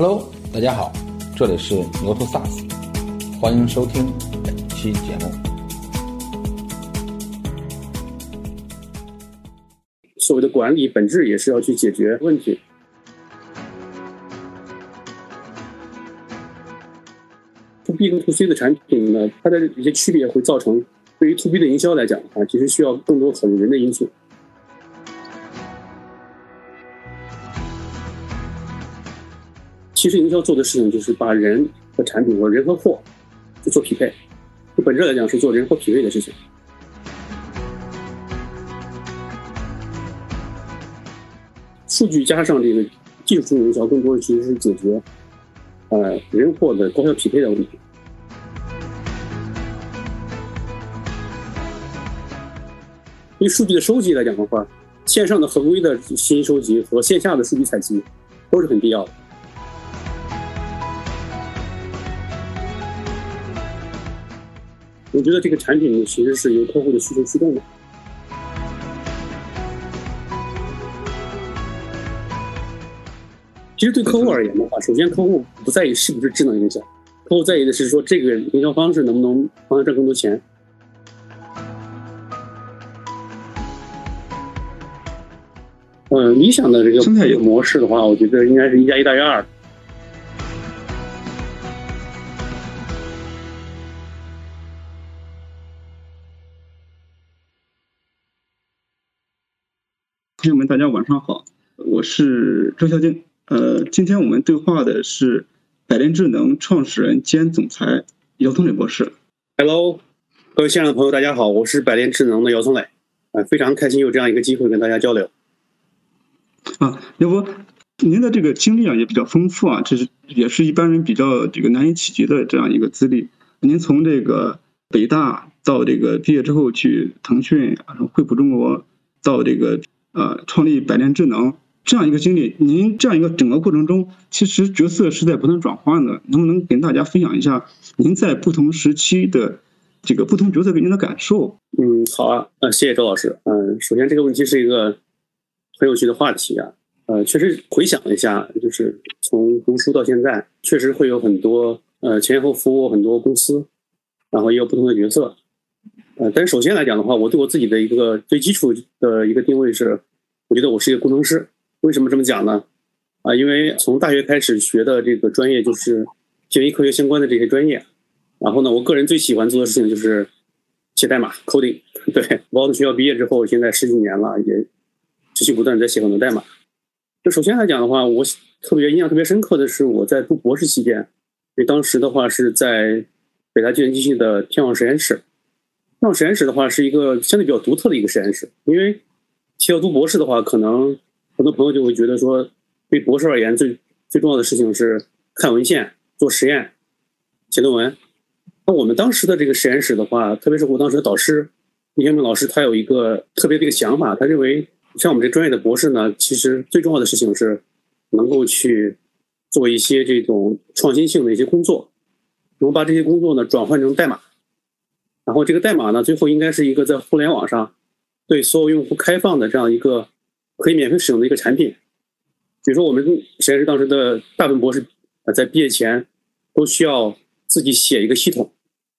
Hello，大家好，这里是牛头 SaaS，欢迎收听本期节目。所谓的管理本质也是要去解决问题。To B 跟 To C 的产品呢，它的一些区别会造成对于 To B 的营销来讲啊，其实需要更多考虑人的因素。其实营销做的事情就是把人和产品或者人和货就做匹配，就本质来讲是做人货匹配的事情。数据加上这个技术性营销，更多的其实是解决呃人货的高效匹配的问题。对数据的收集来讲的话，线上的合规的信息收集和线下的数据采集都是很必要的。我觉得这个产品其实是由客户的需求驱动的。其实对客户而言的话，首先客户不在意是不是智能营销，客户在意的是说这个营销方式能不能帮他挣更多钱。嗯，理想的这个生态模式的话，我觉得应该是一加一大于二。朋友们，大家晚上好，我是周孝静。呃，今天我们对话的是百联智能创始人兼总裁姚松磊博士。Hello，各位线上的朋友，大家好，我是百联智能的姚松磊，啊、非常开心有这样一个机会跟大家交流。啊，要不您的这个经历啊也比较丰富啊，这是也是一般人比较这个难以企及的这样一个资历。您从这个北大到这个毕业之后去腾讯，然后惠普中国，到这个呃创立百联智能这样一个经历，您这样一个整个过程中，其实角色是在不断转换的，能不能跟大家分享一下您在不同时期的这个不同角色给您的感受？嗯，好啊，呃，谢谢周老师。嗯、首先这个问题是一个很有趣的话题啊。呃，确实回想一下，就是从读书到现在，确实会有很多呃前后服务很多公司，然后也有不同的角色。呃，但首先来讲的话，我对我自己的一个最基础的一个定位是，我觉得我是一个工程师。为什么这么讲呢？啊，因为从大学开始学的这个专业就是信息科学相关的这些专业。然后呢，我个人最喜欢做的事情就是写代码 coding。对，包括学校毕业之后，现在十几年了，也持续不断在写很多代码。就首先来讲的话，我特别印象特别深刻的是我在读博士期间，因为当时的话是在北大计算机系的天网实验室。天网实验室的话是一个相对比较独特的一个实验室，因为提到读博士的话，可能很多朋友就会觉得说，对博士而言最最重要的事情是看文献、做实验、写论文。那我们当时的这个实验室的话，特别是我当时的导师李天明老师，他有一个特别的一个想法，他认为像我们这专业的博士呢，其实最重要的事情是能够去做一些这种创新性的一些工作，能把这些工作呢转换成代码，然后这个代码呢，最后应该是一个在互联网上对所有用户开放的这样一个可以免费使用的一个产品。比如说我们实验室当时的大部分博士啊在毕业前都需要自己写一个系统，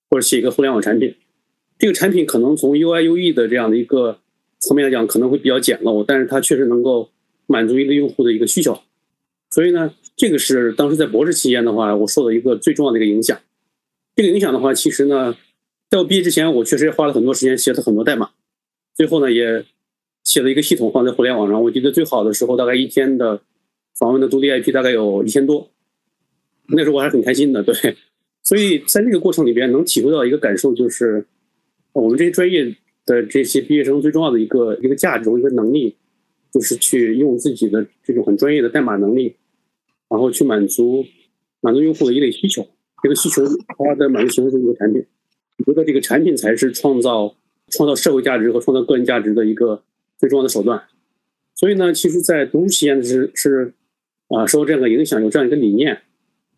或者写一个互联网产品。这个产品可能从 UI、UE 的这样的一个层面来讲，可能会比较简陋，但是它确实能够满足一个用户的一个需求。所以呢，这个是当时在博士期间的话，我受的一个最重要的一个影响。这个影响的话，其实呢，在我毕业之前，我确实也花了很多时间写了很多代码，最后呢，也写了一个系统放在互联网上。我记得最好的时候，大概一天的访问的独立 IP 大概有一千多，那时候我还是很开心的，对。所以在这个过程里边，能体会到一个感受，就是我们这些专业的这些毕业生最重要的一个一个价值、一个能力，就是去用自己的这种很专业的代码能力，然后去满足满足用户的一类需求。这个需求它的满足形成一个产品，我觉得这个产品才是创造创造社会价值和创造个人价值的一个最重要的手段。所以呢，其实，在读书期间是是啊，受这样的影响，有这样一个理念。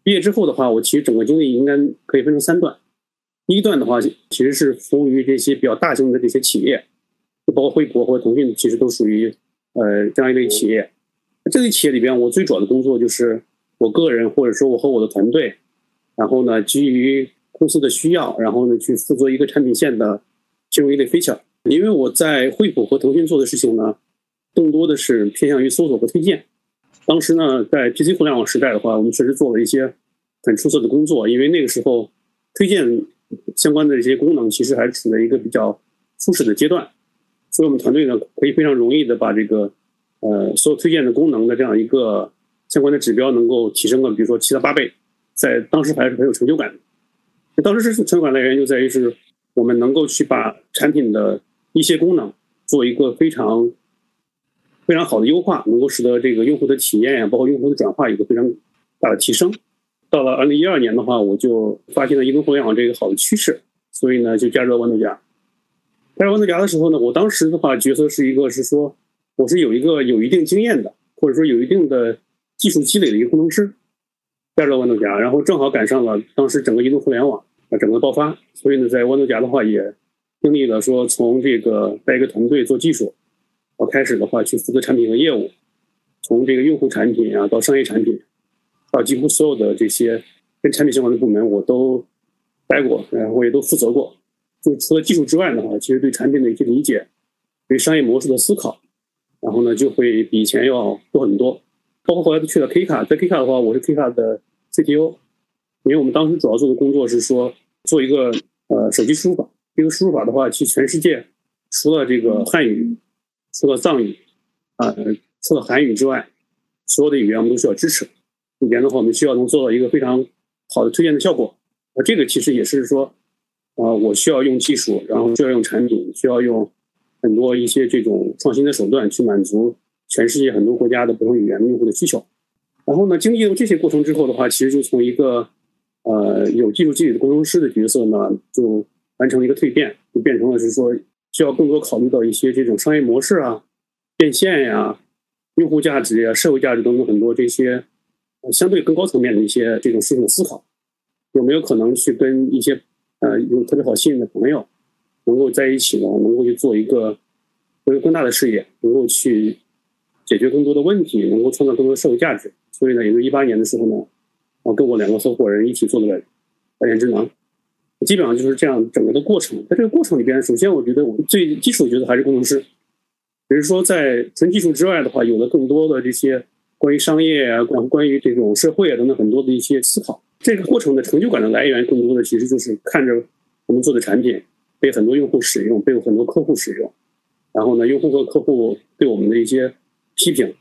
毕业之后的话，我其实整个经历应该可以分成三段。第一段的话，其实是服务于这些比较大型的这些企业，就包括惠普和腾讯，其实都属于呃这样一类企业。这类企业里边，我最主要的工作就是我个人或者说我和我的团队，然后呢，基于公司的需要，然后呢去负责一个产品线的进入一类飞车。因为我在惠普和腾讯做的事情呢，更多的是偏向于搜索和推荐。当时呢，在 PC 互联网时代的话，我们确实做了一些很出色的工作，因为那个时候推荐相关的一些功能其实还处在一个比较初始的阶段，所以我们团队呢可以非常容易的把这个呃所有推荐的功能的这样一个相关的指标能够提升个比如说七到八倍，在当时还是很有成就感的。当时是成就感来源就在于是我们能够去把产品的一些功能做一个非常。非常好的优化，能够使得这个用户的体验呀，包括用户的转化有个非常大的提升。到了二零一二年的话，我就发现了移动互联网这个好的趋势，所以呢，就加入了豌豆荚。加入豌豆荚的时候呢，我当时的话角色是一个是说，我是有一个有一定经验的，或者说有一定的技术积累的一个工程师，加入了豌豆荚，然后正好赶上了当时整个移动互联网啊整个爆发，所以呢，在豌豆荚的话也经历了说从这个带一个团队做技术。我开始的话去负责产品和业务，从这个用户产品啊到商业产品，到几乎所有的这些跟产品相关的部门我都待过，然后我也都负责过。就除了技术之外的话，其实对产品的一些理解，对商业模式的思考，然后呢就会比以前要多很多。包括后来去了 K 卡，在 K 卡的话，我是 K 卡的 CTO，因为我们当时主要做的工作是说做一个呃手机输入法。这个输入法的话，其实全世界除了这个汉语。除了藏语，啊，除了韩语之外，所有的语言我们都需要支持。语言的话，我们需要能做到一个非常好的推荐的效果。那这个其实也是说，啊，我需要用技术，然后需要用产品，需要用很多一些这种创新的手段去满足全世界很多国家的不同语言用户的需求。然后呢，经历了这些过程之后的话，其实就从一个呃有技术积累的工程师的角色呢，就完成了一个蜕变，就变成了是说。需要更多考虑到一些这种商业模式啊、变现呀、用户价值呀、社会价值等等很多这些相对更高层面的一些这种事情的思考，有没有可能去跟一些呃有特别好信任的朋友能够在一起呢？能够去做一个做一个更大的事业，能够去解决更多的问题，能够创造更多的社会价值。所以呢，也就一八年的时候呢，我跟我两个合伙人一起做了百年智能。基本上就是这样，整个的过程。在这个过程里边，首先我觉得我们最基础，我觉得还是工程师。只是说，在纯技术之外的话，有了更多的这些关于商业啊、关关于这种社会啊等等很多的一些思考。这个过程的成就感的来源，更多的其实就是看着我们做的产品被很多用户使用，被很多客户使用，然后呢，用户和客户对我们的一些批评、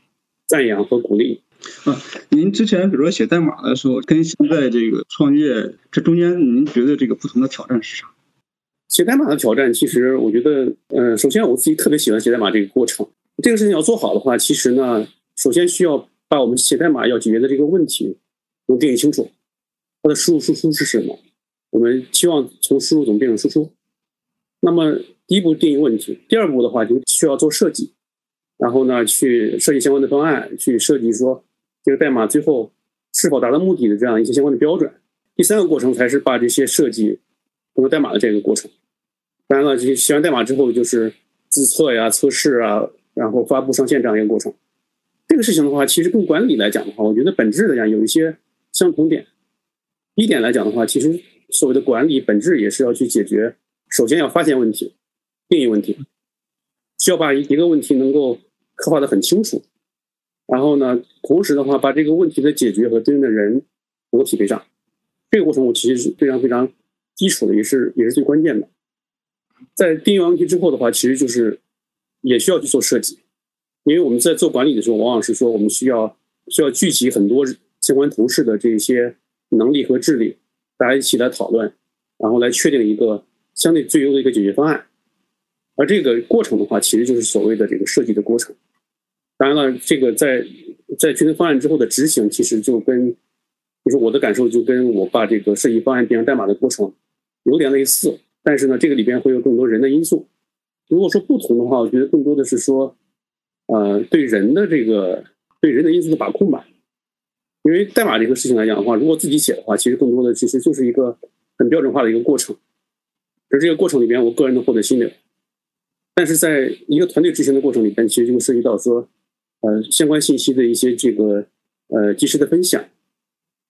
赞扬和鼓励。啊，您之前比如说写代码的时候，跟现在这个创业，这中间您觉得这个不同的挑战是啥？写代码的挑战，其实我觉得，嗯，首先我自己特别喜欢写代码这个过程。这个事情要做好的话，其实呢，首先需要把我们写代码要解决的这个问题能定义清楚，它的输入输出是什么？我们期望从输入怎么变成输出？那么第一步定义问题，第二步的话就需要做设计，然后呢去设计相关的方案，去设计说。这个代码最后是否达到目的的这样一些相关的标准，第三个过程才是把这些设计通过代码的这个过程。当然了，这些写完代码之后就是自测呀、测试啊，然后发布上线这样一个过程。这个事情的话，其实跟管理来讲的话，我觉得本质来讲有一些相同点。一点来讲的话，其实所谓的管理本质也是要去解决，首先要发现问题、定义问题，需要把一个问题能够刻画的很清楚。然后呢，同时的话，把这个问题的解决和对应的人能够匹配上，这个过程我其实是非常非常基础的，也是也是最关键的。在定义完问题之后的话，其实就是也需要去做设计，因为我们在做管理的时候，往往是说我们需要需要聚集很多相关同事的这些能力和智力，大家一起来讨论，然后来确定一个相对最优的一个解决方案。而这个过程的话，其实就是所谓的这个设计的过程。当然了，这个在在确定方案之后的执行，其实就跟就是我的感受，就跟我把这个设计方案变成代码的过程有点类似。但是呢，这个里边会有更多人的因素。如果说不同的话，我觉得更多的是说，呃，对人的这个对人的因素的把控吧。因为代码这个事情来讲的话，如果自己写的话，其实更多的其实就是一个很标准化的一个过程。而这个过程里边，我个人能获得心流。但是在一个团队执行的过程里边，其实就涉及到说。呃，相关信息的一些这个呃及时的分享，然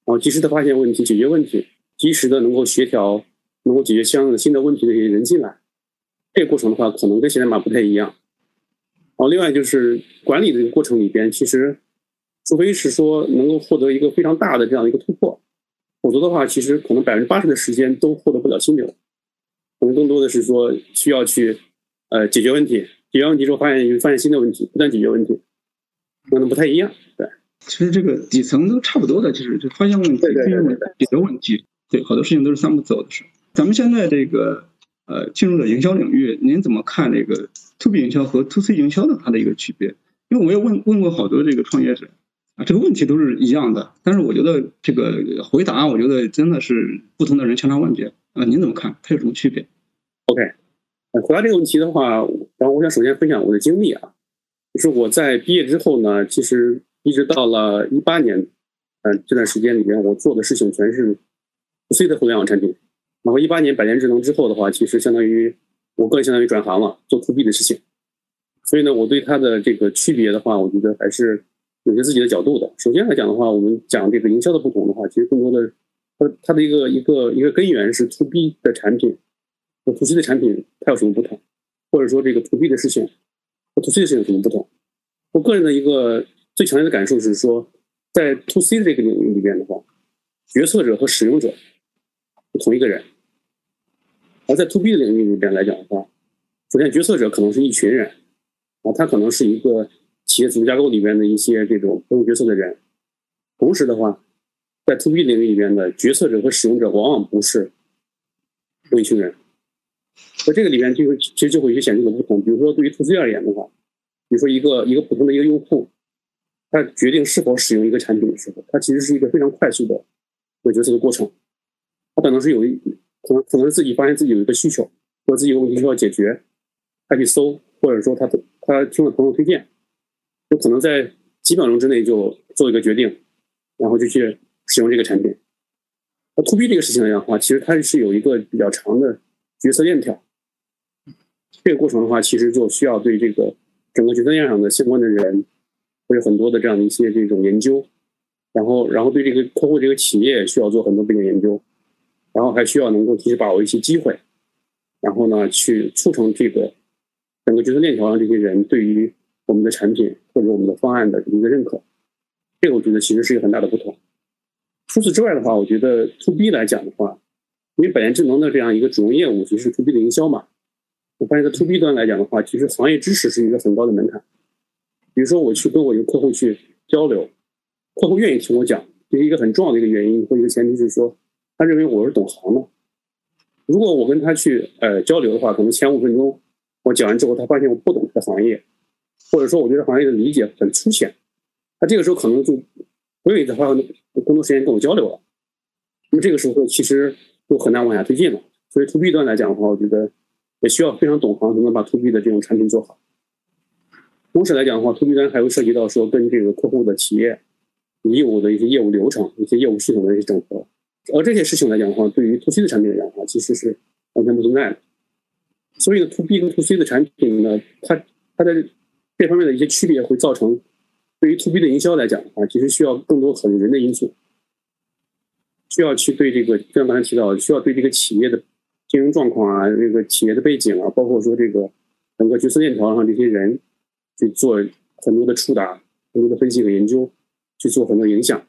后及时的发现问题、解决问题，及时的能够协调、能够解决相应的新的问题的一些人进来。这个过程的话，可能跟现代码不太一样。然后另外就是管理的这个过程里边，其实除非是说能够获得一个非常大的这样的一个突破，否则的话，其实可能百分之八十的时间都获得不了心流。可能更多的是说需要去呃解决问题，解决问题之后发现发现新的问题，不断解决问题，可能不太一样。对，其实这个底层都差不多的，其实就发现问题、对对对对解决问题，对，好多事情都是三步走的事。咱们现在这个呃进入了营销领域，您怎么看这个 to B 营销和 to C 营销的它的一个区别？因为我也问问过好多这个创业者啊，这个问题都是一样的，但是我觉得这个回答，我觉得真的是不同的人千差万别啊。您怎么看？它有什么区别？OK，呃，回答这个问题的话，然后我想首先分享我的经历啊，就是我在毕业之后呢，其实一直到了一八年，嗯、这段时间里边，我做的事情全是 to C 的互联网产品。然后一八年百年智能之后的话，其实相当于我个人相当于转行了，做 to B 的事情。所以呢，我对它的这个区别的话，我觉得还是有些自己的角度的。首先来讲的话，我们讲这个营销的不同的话，其实更多的它它的一个一个一个根源是 to B 的产品和 to C 的产品它有什么不同，或者说这个 to B 的事情和 to C 的事情有什么不同？我个人的一个最强烈的感受是说，在 to C 的这个领域里边的话，决策者和使用者是同一个人，而在 to B 的领域里边来讲的话，首先决策者可能是一群人，啊，他可能是一个企业组织架构里边的一些这种做决策的人，同时的话，在 to B 领域里边的决策者和使用者往往不是同一群人。在这个里面就会其实就会有一些显著的不同。比如说，对于 to C 而言的话，比如说一个一个普通的一个用户，他决定是否使用一个产品的时候，他其实是一个非常快速的一个决策的过程。他可能是有一可能可能是自己发现自己有一个需求，或者自己有问题需要解决，他去搜，或者说他他听了朋友推荐，就可能在几秒钟之内就做一个决定，然后就去使用这个产品。那 to B 这个事情来讲的话，其实它是有一个比较长的决策链条。这个过程的话，其实就需要对这个整个决策链上的相关的人，会有很多的这样的一些这种研究，然后然后对这个客户这个企业需要做很多背景研究，然后还需要能够及时把握一些机会，然后呢去促成这个整个决策链条上这些人对于我们的产品或者我们的方案的一个认可。这个我觉得其实是一个很大的不同。除此之外的话，我觉得 to B 来讲的话，因为百年智能的这样一个主营业务其实是 to B 的营销嘛，我发现在 to B 端来讲的话，其实行业知识是一个很高的门槛。比如说我去跟我一个客户去交流，客户愿意听我讲，这是一个很重要的一个原因或一个前提是说，他认为我是懂行的。如果我跟他去呃交流的话，可能前五分钟我讲完之后，他发现我不懂这个行业，或者说我对这行业的理解很粗浅，他这个时候可能就不愿意再花更多时间跟我交流了。那么这个时候其实就很难往下推进了。所以 to B 端来讲的话，我觉得也需要非常懂行才能把 to B 的这种产品做好。同时来讲的话，to B 端还会涉及到说跟这个客户的企业业务的一些业务流程、一些业务系统的一些整合。而这些事情来讲的话，对于 to C 的产品来讲的话，其实是完全不存在的。所以呢，to B 跟 to C 的产品呢，它它在这方面的一些区别会造成，对于 to B 的营销来讲的话，其实需要更多考虑人的因素，需要去对这个，就像刚才提到，需要对这个企业的经营状况啊，这个企业的背景啊，包括说这个整个决策链条上这些人去做很多的触达、很多的分析和研究，去做很多影响。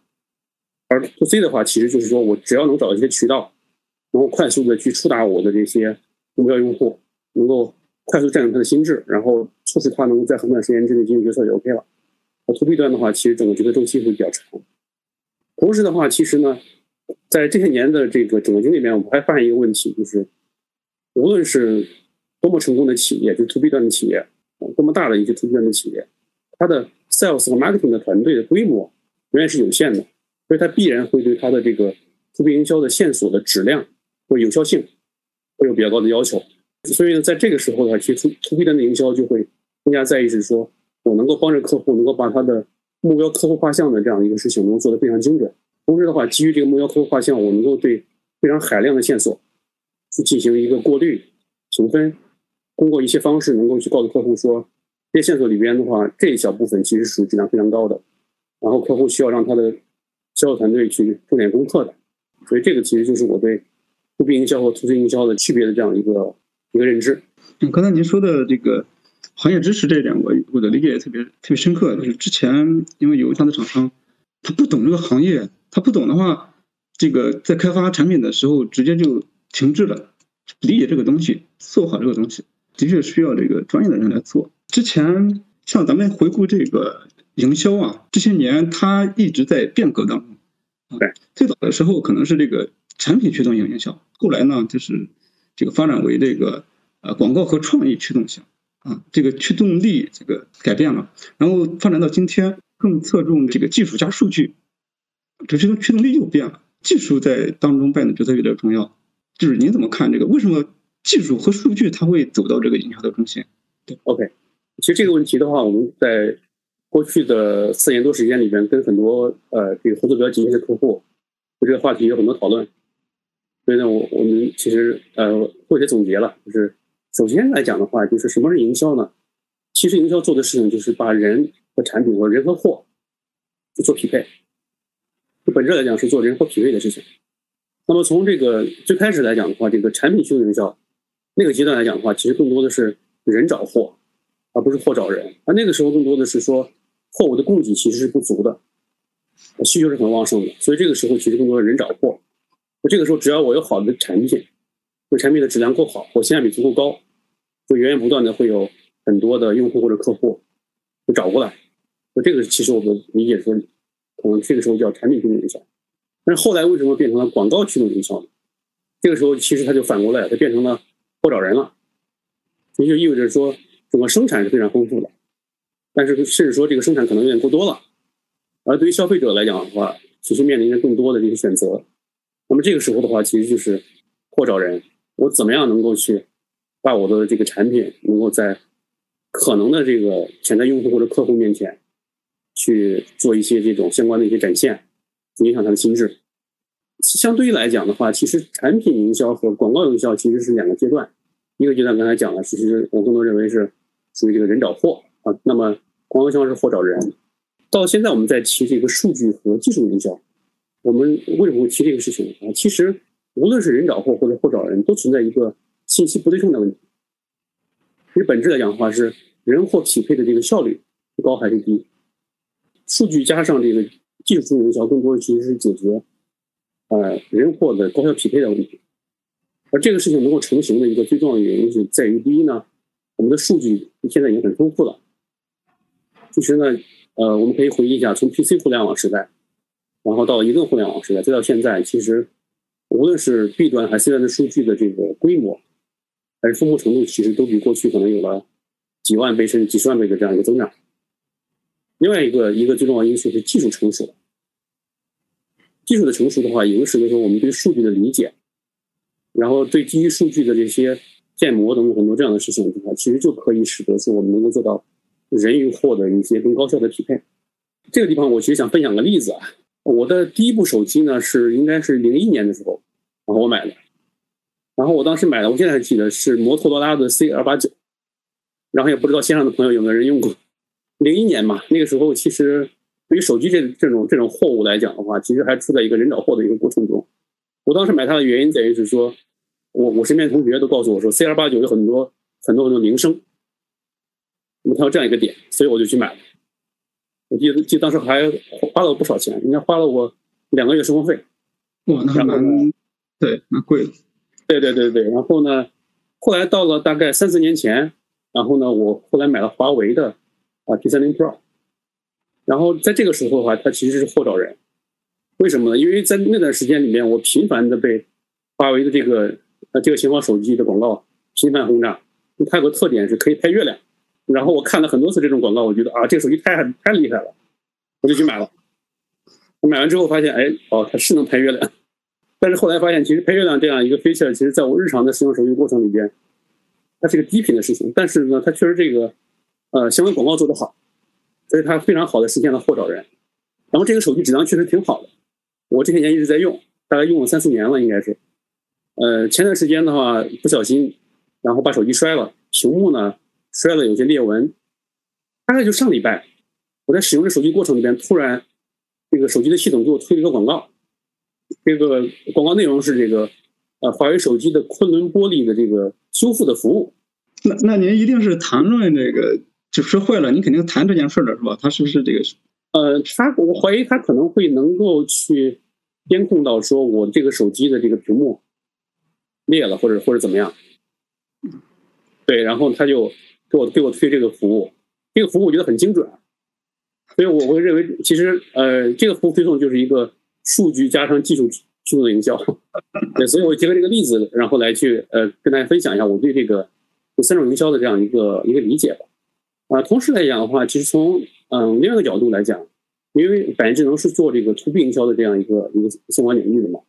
而 to C 的话，其实就是说我只要能找到一些渠道，能够快速的去触达我的这些目标用户，能够快速占领他的心智，然后促使他能够在很短时间之内进行决策就 OK 了。而 to B 端的话，其实整个决策周期会比较长。同时的话，其实呢，在这些年的这个整个经历里面，我们还发现一个问题，就是无论是多么成功的企业，就 to B 端的企业，多么大的一些 to B 端的企业，它的 sales 和 marketing 的团队的规模永远是有限的。所以它必然会对它的这个 to B 营销的线索的质量或有效性会有比较高的要求。所以呢，在这个时候的话，其实 to B 端的营销就会更加在意是说，我能够帮着客户，能够把他的目标客户画像的这样一个事情能够做得非常精准。同时的话，基于这个目标客户画像，我能够对非常海量的线索去进行一个过滤、评分，通过一些方式能够去告诉客户说，这些线索里边的话，这一小部分其实属于质量非常高的，然后客户需要让他的销售团队去重点攻克的。所以这个其实就是我对 to B 营销和 to C 营销的区别的这样一个一个认知。嗯，刚才您说的这个行业知识这一点，我我的理解也特别特别深刻。就是之前因为有一样的厂商，他不懂这个行业，他不懂的话，这个在开发产品的时候直接就停滞了。理解这个东西，做好这个东西，的确需要这个专业的人来做。之前像咱们回顾这个营销啊，这些年它一直在变革当中。对，最早的时候可能是这个产品驱动型营销，后来呢就是这个发展为这个呃广告和创意驱动型啊，这个驱动力这个改变了，然后发展到今天更侧重这个技术加数据，这驱动驱动力又变了，技术在当中扮演的角色有点重要。就是您怎么看这个？为什么技术和数据它会走到这个营销的中心？对，OK，其实这个问题的话，我们在过去的四年多时间里边，跟很多呃这个合作比较紧密的客户，对这个话题有很多讨论。所以呢，我我们其实呃做一些总结了，就是首先来讲的话，就是什么是营销呢？其实营销做的事情就是把人和产品或人和货去做匹配，本质来讲是做人货匹配的事情。那么从这个最开始来讲的话，这个产品驱动营销那个阶段来讲的话，其实更多的是人找货，而不是货找人。而那个时候更多的是说货物的供给其实是不足的，需求是很旺盛的，所以这个时候其实更多的人找货。那这个时候只要我有好的产品，我产品的质量够好，我性价比足够高，就源源不断的会有很多的用户或者客户就找过来。那这个其实我们理解说，可能这个时候叫产品驱动营销。但是后来为什么变成了广告驱动营销呢？这个时候其实它就反过来，它变成了货找人了。也就意味着说，整个生产是非常丰富的，但是甚至说这个生产可能有点过多了。而对于消费者来讲的话，其实面临着更多的这些选择。那么这个时候的话，其实就是货找人。我怎么样能够去把我的这个产品能够在可能的这个潜在用户或者客户面前去做一些这种相关的一些展现？影响他的心智。相对于来讲的话，其实产品营销和广告营销其实是两个阶段。一个阶段刚才讲了，其实我更多认为是属于这个人找货啊。那么广告营销是货找人。到现在我们在提这个数据和技术营销，我们为什么会提这个事情啊？其实无论是人找货或者货找人，都存在一个信息不对称的问题。其实本质来讲的话，是人货匹配的这个效率高还是低？数据加上这个。技术营销更多的其实是解决，呃，人货的高效匹配的问题。而这个事情能够成型的一个最重要的原因是在于，第一呢，我们的数据现在已经很丰富了。其实呢，呃，我们可以回忆一下，从 PC 互联网时代，然后到移动互联网时代，再到现在，其实无论是 B 端还是 C 端的数据的这个规模，还是丰富程度，其实都比过去可能有了几万倍甚至几十万倍的这样一个增长。另外一个一个最重要因素是技术成熟，技术的成熟的话，也使得说我们对数据的理解，然后对基于数据的这些建模等等很多这样的事情的话，其实就可以使得说我们能够做到人与货的一些更高效的匹配。这个地方我其实想分享个例子啊，我的第一部手机呢是应该是零一年的时候，然后我买的，然后我当时买的，我现在还记得是摩托罗拉的 C 二八九，然后也不知道线上的朋友有没有人用过。零一年嘛，那个时候其实对于手机这这种这种货物来讲的话，其实还处在一个人找货的一个过程中。我当时买它的原因在于是说，我我身边同学都告诉我说，C 二八九有很多很多很多铃声，那么它有这样一个点，所以我就去买了。我记得记得当时还花了我不少钱，应该花了我两个月生活费。哇，那蛮对，蛮贵的。对对对对，然后呢，后来到了大概三四年前，然后呢，我后来买了华为的。啊，P 三零 Pro，然后在这个时候的话，它其实是货找人，为什么呢？因为在那段时间里面，我频繁的被华为的这个呃这个型号手机的广告频繁轰炸。它有个特点是可以拍月亮，然后我看了很多次这种广告，我觉得啊，这个手机太太厉害了，我就去买了。我买完之后发现，哎，哦，它是能拍月亮，但是后来发现，其实拍月亮这样一个 feature，其实在我日常的使用手机过程里边，它是个低频的事情，但是呢，它确实这个。呃，相关广告做得好，所以它非常好的实现了货找人。然后这个手机质量确实挺好的，我这些年一直在用，大概用了三四年了，应该是。呃，前段时间的话不小心，然后把手机摔了，屏幕呢摔了有些裂纹。大概就上礼拜，我在使用这手机过程里边，突然这个手机的系统给我推了一个广告，这个广告内容是这个呃华为手机的昆仑玻璃的这个修复的服务。那那您一定是谈论这个就是坏了，你肯定谈这件事儿了是吧？他是不是这个？呃，他我怀疑他可能会能够去监控到说我这个手机的这个屏幕裂了或者或者怎么样。对，然后他就给我给我推这个服务，这个服务我觉得很精准，所以我会认为其实呃这个服务推送就是一个数据加上技术驱动的营销。对，所以我结合这个例子，然后来去呃跟大家分享一下我对这个。三种营销的这样一个一个理解吧，啊，同时来讲的话，其实从嗯另外一个角度来讲，因为百元智能是做这个 to B 营销的这样一个一个相关领域的嘛，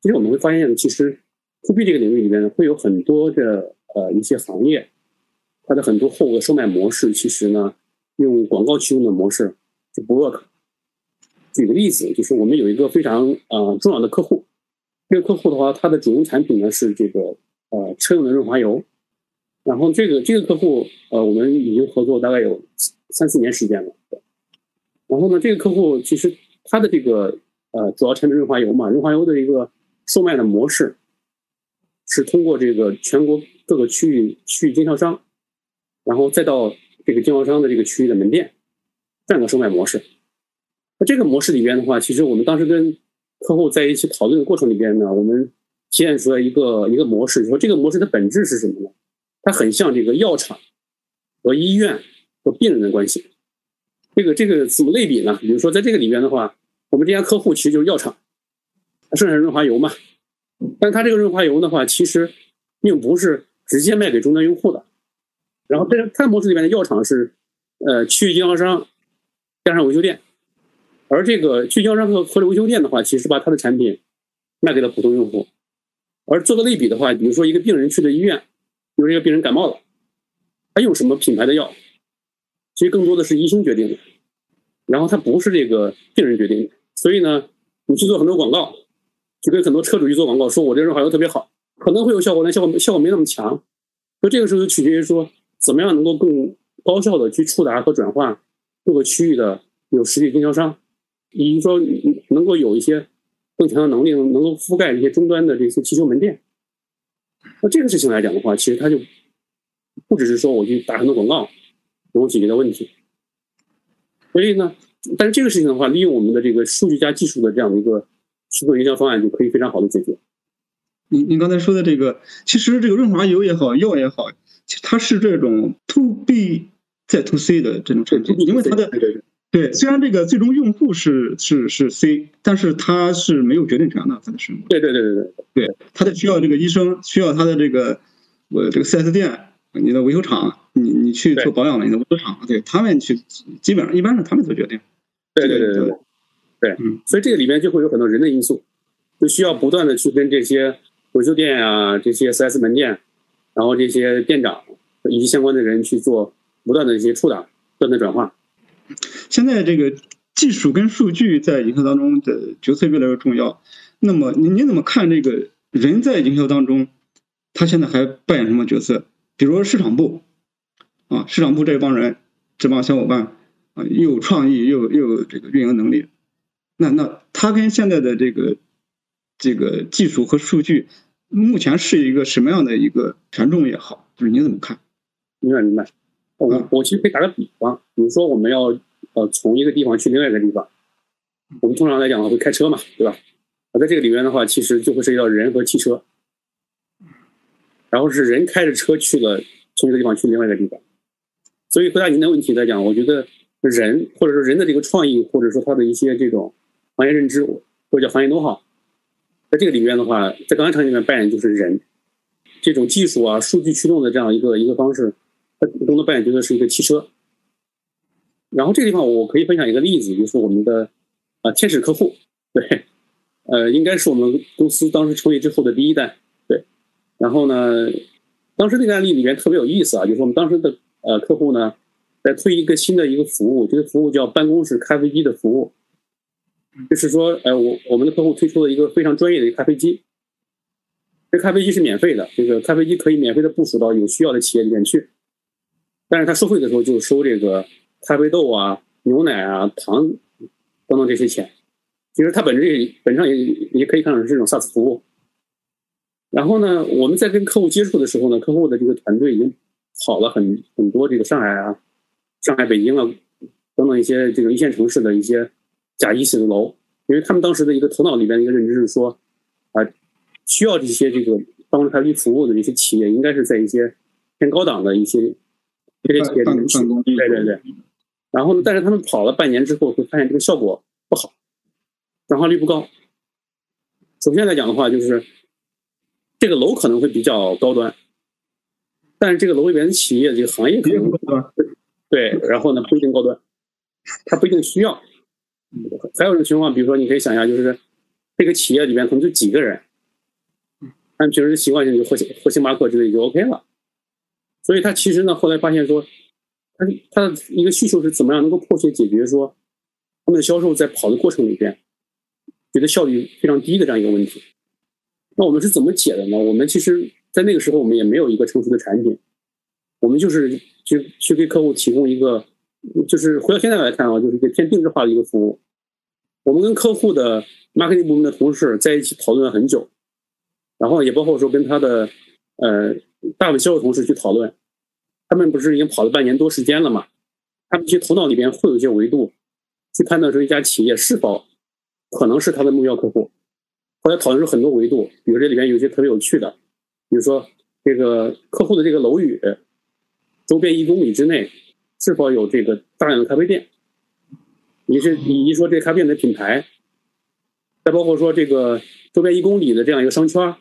其实我们会发现，其实 to B 这个领域里面，会有很多的呃一些行业，它的很多后额售卖模式，其实呢用广告驱动的模式就不 work。举个例子，就是我们有一个非常啊重要的客户，这个客户的话，它的主营产品呢是这个呃车用的润滑油。然后这个这个客户，呃，我们已经合作大概有三四年时间了。然后呢，这个客户其实他的这个呃主要产品润滑油嘛，润滑油的一个售卖的模式是通过这个全国各个区域区域经销商，然后再到这个经销商的这个区域的门店这样的售卖模式。那这个模式里边的话，其实我们当时跟客户在一起讨论的过程里边呢，我们体现出来一个一个模式，说这个模式的本质是什么呢？它很像这个药厂和医院和病人的关系，这个这个怎么类比呢？比如说在这个里边的话，我们这家客户其实就是药厂，生产润滑油嘛，但它这个润滑油的话，其实并不是直接卖给终端用户的。然后在它模式里面的药厂是呃区域经销商加上维修店，而这个区域经销商和和维修店的话，其实把它的产品卖给了普通用户。而做个类比的话，比如说一个病人去了医院。比如这个病人感冒了，他用什么品牌的药？其实更多的是医生决定的，然后他不是这个病人决定的。所以呢，你去做很多广告，就跟很多车主去做广告，说我这润滑油特别好，可能会有效果，但效果效果没那么强。所以这个时候就取决于说，怎么样能够更高效的去触达和转化各个区域的有实体经销商，以及说能够有一些更强的能力，能够覆盖一些终端的这些汽修门店。那这个事情来讲的话，其实它就不只是说我去打很多广告能够解决的问题。所以呢，但是这个事情的话，利用我们的这个数据加技术的这样的一个驱动营销方案，就可以非常好的解决。您您刚才说的这个，其实这个润滑油也好，药也好，其实它是这种 to B 再 to C 的这种产品，因为它的。对，虽然这个最终用户是是是 C，但是他是没有决定权的，他的使用。对对对对对，对，他得需要这个医生，需要他的这个我这个 4S 店，你的维修厂，你你去做保养了，你的维修厂，对他们去，基本上一般是他们做决定。对对对对对，对，嗯，所以这个里面就会有很多人的因素，就需要不断的去跟这些维修店啊、这些 4S 门店，然后这些店长以及相关的人去做不断的一些触达、不断的转化。现在这个技术跟数据在营销当中的角色越来越重要。那么，你你怎么看这个人在营销当中，他现在还扮演什么角色？比如说市场部啊，市场部这帮人，这帮小伙伴啊，又有创意，又又有这个运营能力。那那他跟现在的这个这个技术和数据，目前是一个什么样的一个权重也好，就是你怎么看？明白明白。我我其实可以打个比方，比如说我们要呃从一个地方去另外一个地方，我们通常来讲的话会开车嘛，对吧？啊，在这个里面的话，其实就会涉及到人和汽车，然后是人开着车去了从一个地方去另外一个地方。所以回答您的问题来讲，我觉得人或者说人的这个创意，或者说他的一些这种行业认知或者叫行业 know how，在这个里面的话，在刚才场景里面扮演就是人这种技术啊、数据驱动的这样一个一个方式。它更多扮演角色是一个汽车，然后这个地方我可以分享一个例子，就是我们的啊天使客户，对，呃，应该是我们公司当时成立之后的第一代，对，然后呢，当时那个案例里面特别有意思啊，就是我们当时的呃客户呢在推一个新的一个服务，这个服务叫办公室咖啡机的服务，就是说，呃，我我们的客户推出了一个非常专业的一个咖啡机，这咖啡机是免费的，这个咖啡机可以免费的部署到有需要的企业里面去。但是他收费的时候就收这个咖啡豆啊、牛奶啊、糖等等这些钱，其实它本质也本质上也也可以看成是这种 SaaS 服务。然后呢，我们在跟客户接触的时候呢，客户的这个团队已经跑了很很多这个上海啊、上海、北京啊等等一些这个一线城市的一些甲一写字楼，因为他们当时的一个头脑里边的一个认知是说，啊，需要这些这个帮助他去服务的这些企业，应该是在一些偏高档的一些这些企业里面去。对对对。然后呢，但是他们跑了半年之后，会发现这个效果不好，转化率不高。首先来讲的话，就是这个楼可能会比较高端，但是这个楼里边的企业这个行业可能对，然后呢不一定高端，它不一定需要。还有一种情况，比如说你可以想一下，就是这个企业里面可能就几个人，按平时习惯性就喝星喝星巴克之类就 OK 了。所以他其实呢，后来发现说。他他的一个需求是怎么样能够迫切解决说他们的销售在跑的过程里边觉得效率非常低的这样一个问题？那我们是怎么解的呢？我们其实，在那个时候我们也没有一个成熟的产品，我们就是去去给客户提供一个，就是回到现在来看啊，就是一个偏定制化的一个服务。我们跟客户的 marketing 部门的同事在一起讨论了很久，然后也包括说跟他的呃大的销售同事去讨论。他们不是已经跑了半年多时间了嘛？他们其实头脑里边会有一些维度，去判断说一家企业是否可能是他的目标客户。后来讨论出很多维度，比如这里边有些特别有趣的，比如说这个客户的这个楼宇周边一公里之内是否有这个大量的咖啡店？你是你一说这咖啡店的品牌，再包括说这个周边一公里的这样一个商圈，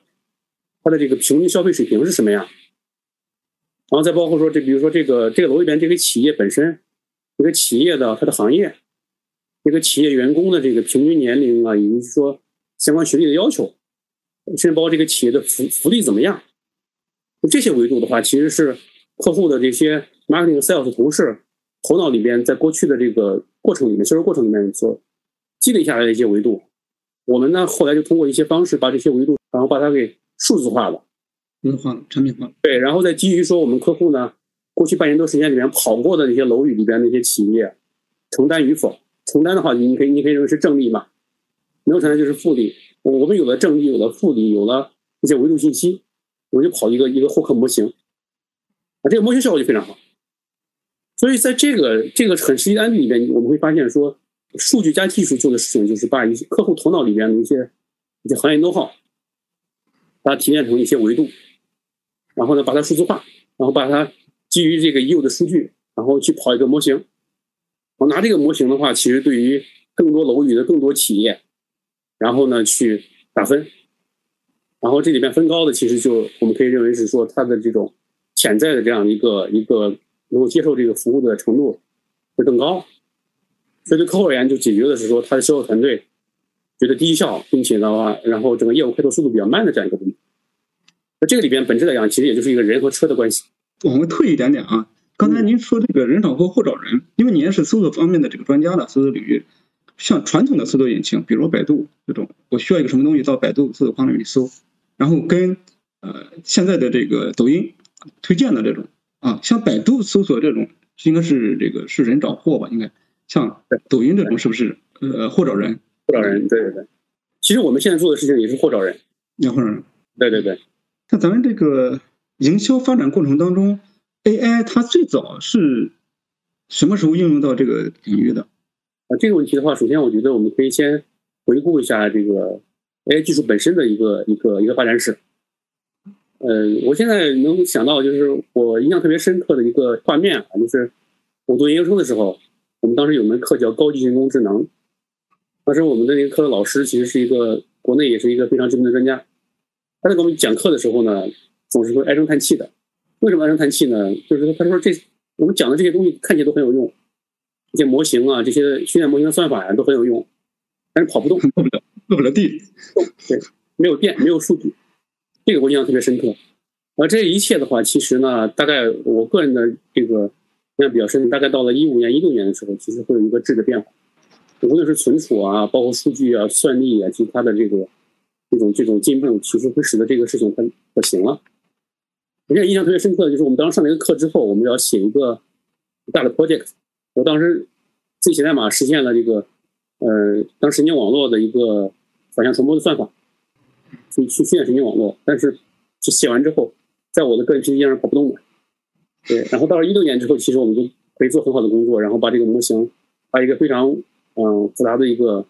它的这个平均消费水平是什么样？然后再包括说，这比如说这个这个楼里边这个企业本身，这个企业的它的行业，这个企业员工的这个平均年龄啊，以及说相关学历的要求，甚至包括这个企业的福福利怎么样，这些维度的话，其实是客户的这些 marketing sales 同事头脑里边在过去的这个过程里面销售过程里面所积累下来的一些维度。我们呢后来就通过一些方式把这些维度，然后把它给数字化了。文化产品化对，然后再基于说我们客户呢，过去半年多时间里面跑过的那些楼宇里边那些企业，承担与否？承担的话，你可以你可以认为是正利嘛，没有承担就是负利。我们有了正利，有了负利，有了一些维度信息，我们就跑一个一个获客模型，啊，这个模型效果就非常好。所以在这个这个很实际的案例里面，我们会发现说，数据加技术做的事情就是把一些客户头脑里面的一些一些行业 know how，把它提炼成一些维度。然后呢，把它数字化，然后把它基于这个已有的数据，然后去跑一个模型。我拿这个模型的话，其实对于更多楼宇的更多企业，然后呢去打分。然后这里面分高的，其实就我们可以认为是说它的这种潜在的这样一个一个能够接受这个服务的程度会更高。所以对客户而言，就解决的是说他的销售团队觉得低效，并且的话，然后整个业务开拓速度比较慢的这样一个问题。这个里边本质来讲，其实也就是一个人和车的关系。我们退一点点啊，刚才您说这个人找货，货找人，因为您是搜索方面的这个专家了，搜索领域，像传统的搜索引擎，比如百度这种，我需要一个什么东西到百度搜索框里面搜，然后跟呃现在的这个抖音推荐的这种啊，像百度搜索这种，应该是这个是人找货吧？应该像抖音这种是不是呃货找人？货找人，对对对。其实我们现在做的事情也是货找人，也货找人，对对对。那咱们这个营销发展过程当中，AI 它最早是什么时候应用到这个领域的？啊，这个问题的话，首先我觉得我们可以先回顾一下这个 AI 技术本身的一个一个一个发展史。呃，我现在能想到就是我印象特别深刻的一个画面啊，就是我读研究生的时候，我们当时有门课叫高级人工智能，当时我们的那个课的老师其实是一个国内也是一个非常知名的专家。他在给我们讲课的时候呢，总是会唉声叹气的。为什么唉声叹气呢？就是说，他说这我们讲的这些东西看起来都很有用，这些模型啊，这些训练模型的算法呀都很有用，但是跑不动，落不了，落不了地。对，没有电，没有数据，这个我印象特别深刻。而这一切的话，其实呢，大概我个人的这个印象比较深，大概到了一五年、一六年的时候，其实会有一个质的变化，无论是存储啊，包括数据啊、算力啊，其他的这个。这种这种进步，其实会使得这个事情它可行了。我现在印象特别深刻的就是，我们当时上了一个课之后，我们要写一个大的 project。我当时自己写代码实现了这个呃，当神经网络的一个反向传播的算法，去去训练神经网络，但是就写完之后，在我的个人 PC 上跑不动了。对，然后到了一六年之后，其实我们就可以做很好的工作，然后把这个模型，把一个非常嗯复杂的一个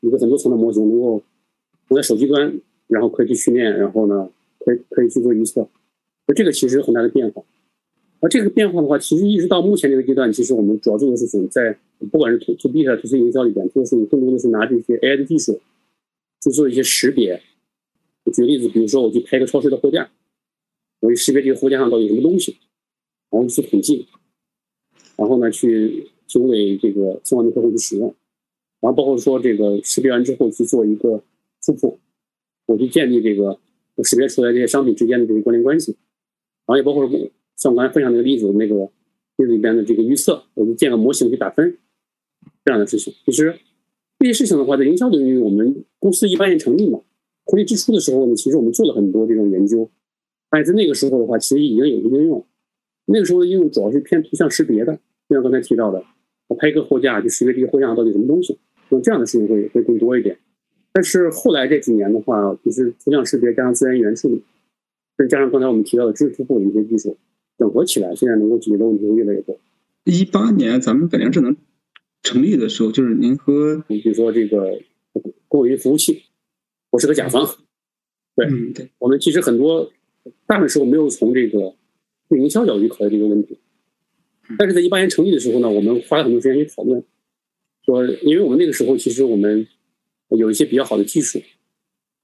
一个很多层的模型，能够放在手机端，然后可以去训练，然后呢，可以可以去做预测。那这个其实有很大的变化。那这个变化的话，其实一直到目前这个阶段，其实我们主要做的事情，在不管是 to to B 还是 to C 营销里边，做的事情更多的是拿这些 AI 的技术去做一些识别。举个例子，比如说我去拍一个超市的货架，我去识别这个货架上到底有什么东西。然后去统计，然后呢，去提供给这个相关的客户去使用，然后包括说这个识别完之后去做一个突破，我去建立这个识别出来这些商品之间的这些关联关系，然后也包括像我刚才分享那个例子那个例子里边的这个预测，我就建个模型去打分这样的事情。其实这些事情的话，在营销领域，我们公司一八年成立嘛，成立之初的时候呢，其实我们做了很多这种研究，但是在那个时候的话，其实已经有一个应用。那个时候的应用主要是偏图像识别的，就像刚才提到的，我拍一个货架就识别这个货架到底什么东西，用这样的事情会会更多一点。但是后来这几年的话，就是图像识别加上自然语言处理，再加上刚才我们提到的知识突破的一些技术，整合起来，现在能够解决的问题会越来越多。一八年咱们百联智能成立的时候，就是您和比如说这个公有云服务器，我是个甲方，对，嗯对，我们其实很多大部分时候没有从这个。营销角度去考虑这个问题，但是在一八年成立的时候呢，我们花了很多时间去讨论，说，因为我们那个时候其实我们有一些比较好的技术，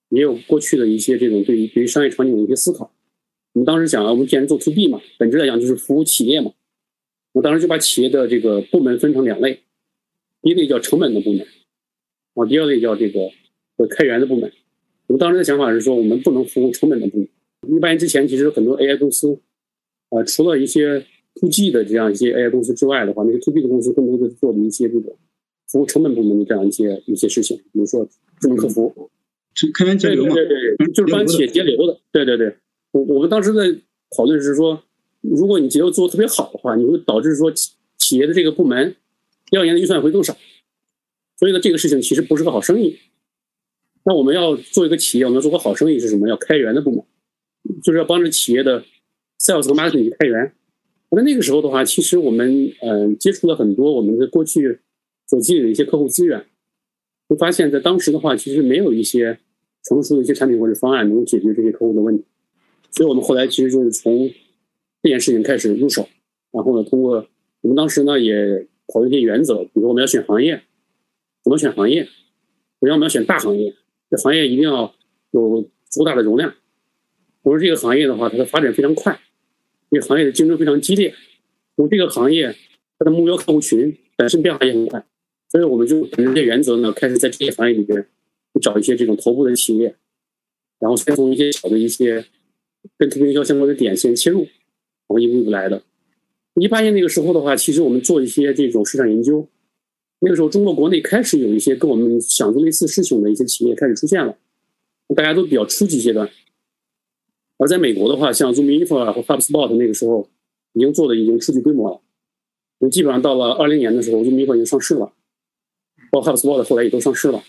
也有过去的一些这种对于对于商业场景的一些思考。我们当时想啊，我们既然做 to B 嘛，本质来讲就是服务企业嘛，我当时就把企业的这个部门分成两类，一类叫成本的部门，啊，第二类叫这个呃开源的部门。我们当时的想法是说，我们不能服务成本的部门。一八年之前，其实很多 AI 公司。呃，除了一些 to G 的这样一些 AI 公司之外的话，那些 to B 的公司更多的是做的一些这种服务成本部门的这样一些一些事情，比如说智能客服，是开源节流嘛？对对对，就是帮企业节流的。对对对，我我们当时在讨论是说，如果你节流做的特别好的话，你会导致说企企业的这个部门第二年的预算会更少，所以呢，这个事情其实不是个好生意。那我们要做一个企业，我们要做个好生意是什么？要开源的部门，就是要帮着企业的。sales 和 marketing 开源，那那个时候的话，其实我们嗯接触了很多我们的过去所积累的一些客户资源，会发现，在当时的话，其实没有一些成熟的一些产品或者方案能解决这些客户的问题，所以我们后来其实就是从这件事情开始入手，然后呢，通过我们当时呢也考虑一些原则，比如说我们要选行业，怎么选行业？首先我们要选大行业，这行业一定要有足大的容量，我说这个行业的话，它的发展非常快。这个行业的竞争非常激烈，我这个行业它的目标客户群本身变化也很快，所以我们就本着这原则呢，开始在这些行业里边找一些这种头部的企业，然后先从一些小的一些跟特别营销相关的点先切入，我们一步一步来的。一八年那个时候的话，其实我们做一些这种市场研究，那个时候中国国内开始有一些跟我们想做类似事情的一些企业开始出现了，大家都比较初级阶段。而在美国的话，像 ZoomInfo 啊和 HubSpot 那个时候已经做的已经初具规模了，就基本上到了二零年的时候，ZoomInfo 已经上市了，包括 HubSpot 后来也都上市了。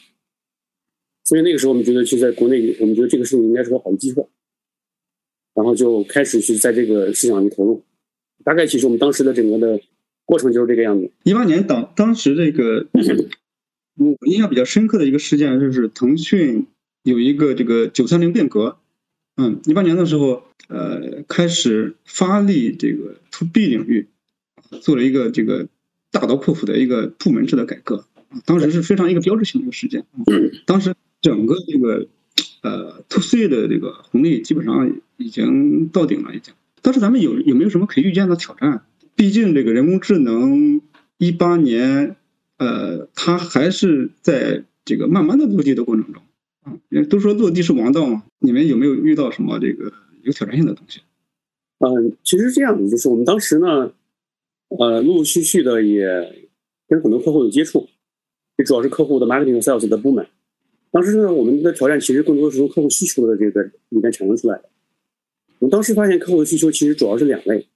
所以那个时候我们觉得，其实在国内，我们觉得这个事情应该是个好的机会，然后就开始去在这个市场里投入。大概其实我们当时的整个的过程就是这个样子。一八年当当时这个 我印象比较深刻的一个事件就是腾讯有一个这个九三零变革。嗯，一八年的时候，呃，开始发力这个 to B 领域，做了一个这个大刀阔斧的一个部门制的改革，当时是非常一个标志性的一个事件。当时整个这个呃 to C 的这个红利基本上已经到顶了，已经。但是咱们有有没有什么可预见的挑战？毕竟这个人工智能一八年，呃，它还是在这个慢慢的落地的过程中。嗯，都说落地是王道嘛，你们有没有遇到什么这个有挑战性的东西？嗯，其实这样子，就是我们当时呢，呃，陆陆续续的也跟很多客户有接触，这主要是客户的 marketing sales 的部门。当时呢，我们的挑战其实更多是从客户需求的这个里面产生出来的。我们当时发现客户的需求其实主要是两类，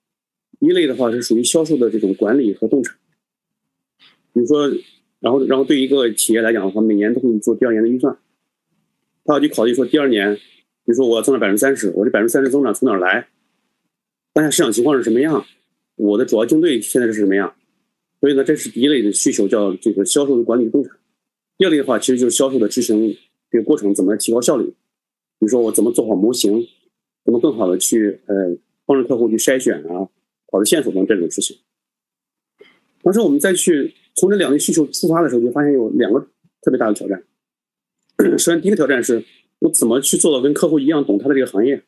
一类的话是属于销售的这种管理和洞察，比如说然后然后对一个企业来讲的话，每年都会做第二年的预算，他要去考虑说第二年，比如说我要增长百分之三十，我这百分之三十增长从哪儿来？当下市场情况是什么样？我的主要竞对现在是什么样？所以呢，这是第一类的需求，叫这个销售的管理洞察。第二类的话，其实就是销售的执行这个过程怎么来提高效率。比如说我怎么做好模型，怎么更好的去呃帮助客户去筛选啊，跑的线索等这种事情。当时我们再去从这两类需求出发的时候，就发现有两个特别大的挑战。首先，第一个挑战是我怎么去做到跟客户一样懂他的这个行业。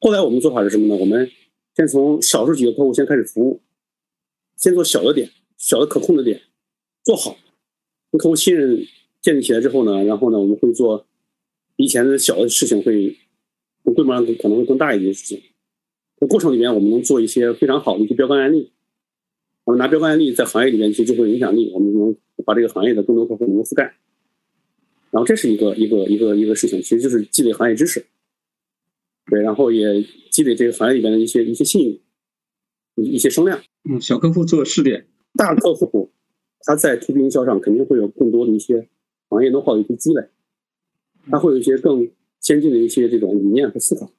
后来我们做法是什么呢？我们先从少数几个客户先开始服务，先做小的点，小的可控的点做好，跟客户信任建立起来之后呢，然后呢，我们会做以前的小的事情会从规模上可能会更大一些事情。在过程里面，我们能做一些非常好的一些标杆案例。我们拿标杆案例在行业里面其实就会有影响力，我们能把这个行业的更多客户能够覆盖。然后这是一个一个一个一个事情，其实就是积累行业知识，对，然后也积累这个行业里面的一些一些信誉，一些声量。嗯，小客户做试点，大客户他在 to B 营销上肯定会有更多的一些行业 know how 的一些积累，他会有一些更先进的一些这种理念和思考。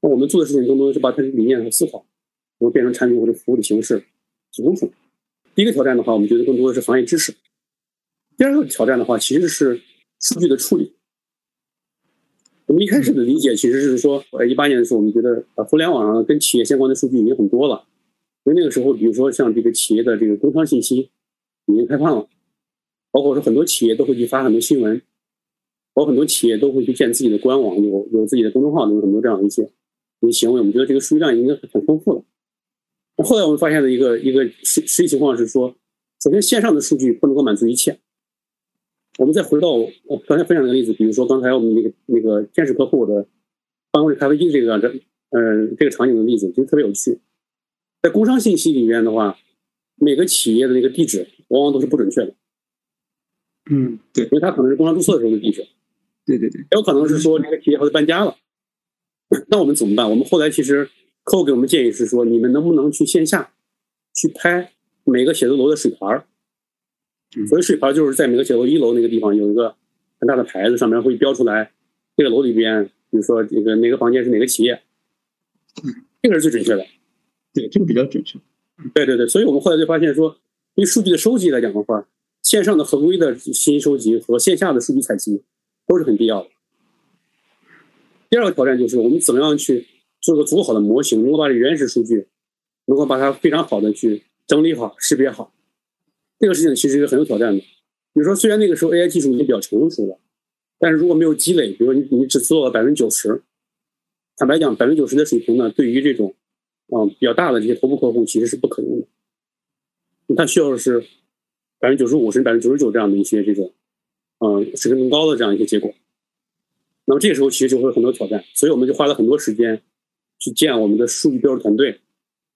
那我们做的事情更多的是把他的理念和思考，然后变成产品或者服务的形式。提供出来。第一个挑战的话，我们觉得更多的是行业知识。第二个挑战的话，其实是数据的处理。我们一开始的理解其实是说，呃，一八年的时候，我们觉得呃，互联网上跟企业相关的数据已经很多了。因为那个时候，比如说像这个企业的这个工商信息已经开放了，包括说很多企业都会去发很多新闻，包括很多企业都会去建自己的官网，有有自己的公众号，有很多这样一些一些行为。我们觉得这个数据量已经很丰富了。后来我们发现的一个一个实实际情况是说，首先线上的数据不能够满足一切。我们再回到我刚才分享的例子，比如说刚才我们那个那个天使客户的办公室咖啡机这个这嗯这个场景的例子，就特别有趣。在工商信息里面的话，每个企业的那个地址往往都是不准确的。嗯，对，因为它可能是工商注册的时候的地址。对对对，也有可能是说这个企业后来搬家了。那我们怎么办？我们后来其实。客户给我们建议是说，你们能不能去线下去拍每个写字楼的水牌儿？所以水牌就是在每个写字楼一楼那个地方有一个很大的牌子，上面会标出来这个楼里边，比如说这个哪个房间是哪个企业，这个是最准确的。对，这个比较准确。对对对，所以我们后来就发现说，对数据的收集来讲的话，线上的合规的信息收集和线下的数据采集都是很必要的。第二个挑战就是我们怎么样去。做个足够好的模型，能够把这原始数据，能够把它非常好的去整理好、识别好，这个事情其实是很有挑战的。比如说，虽然那个时候 AI 技术已经比较成熟了，但是如果没有积累，比如说你你只做了百分之九十，坦白讲，百分之九十的水平呢，对于这种啊比较大的这些头部客户其实是不可能的。它需要的是百分之九十五甚至百分之九十九这样的一些这种嗯水平更高的这样一些结果。那么这个时候其实就会有很多挑战，所以我们就花了很多时间。去建我们的数据标准团队，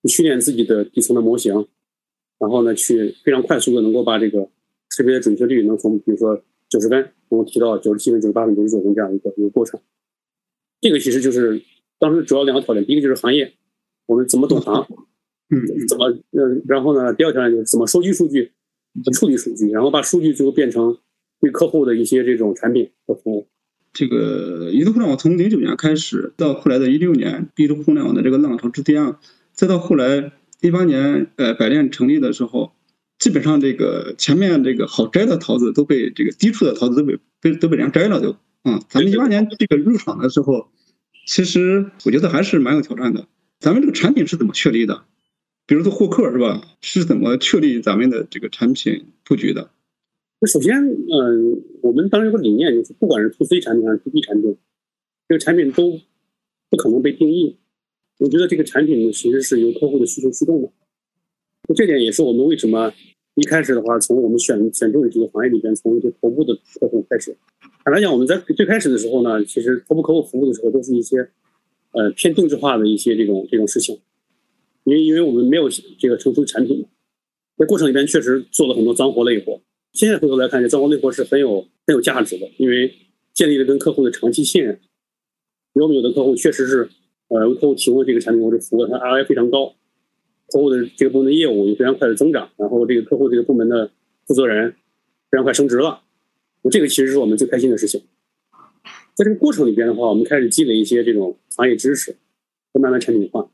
去训练自己的底层的模型，然后呢，去非常快速的能够把这个识别的准确率能从比如说九十分能够提到九十七分、九十八分、九十九分这样一个一个过程。这个其实就是当时主要两个挑战，第一个就是行业，我们怎么懂行，嗯，怎么呃，然后呢，第二条呢就是怎么收集数据、处理数据，然后把数据最后变成对客户的一些这种产品和服务。这个移动互联网从零九年开始，到后来的一六年，移动互联网的这个浪潮之巅，再到后来一八年，呃，百链成立的时候，基本上这个前面这个好摘的桃子都被这个低处的桃子都被被都被人摘了，就，嗯，咱们一八年这个入场的时候，其实我觉得还是蛮有挑战的。咱们这个产品是怎么确立的？比如说获客是吧？是怎么确立咱们的这个产品布局的？首先，嗯，我们当时有个理念，就是不管是 to C 产品还是 to B 产品，这个产品都不可能被定义。我觉得这个产品其实是由客户的需求驱动的。这点也是我们为什么一开始的话，从我们选选中的这个行业里边，从一些头部的客户开始。坦白讲，我们在最开始的时候呢，其实头部客户服务的时候，都是一些呃偏定制化的一些这种这种事情。因为因为我们没有这个成熟的产品，在过程里边确实做了很多脏活累活。现在回头来看，这脏活累活是很有很有价值的，因为建立了跟客户的长期信任。有没有的客户确实是，呃，为客户提供这个产品或者服务，它 ROI 非常高，客户的这个部门的业务也非常快的增长，然后这个客户这个部门的负责人，非常快升职了。这个其实是我们最开心的事情。在这个过程里边的话，我们开始积累一些这种行业知识，慢慢产品化。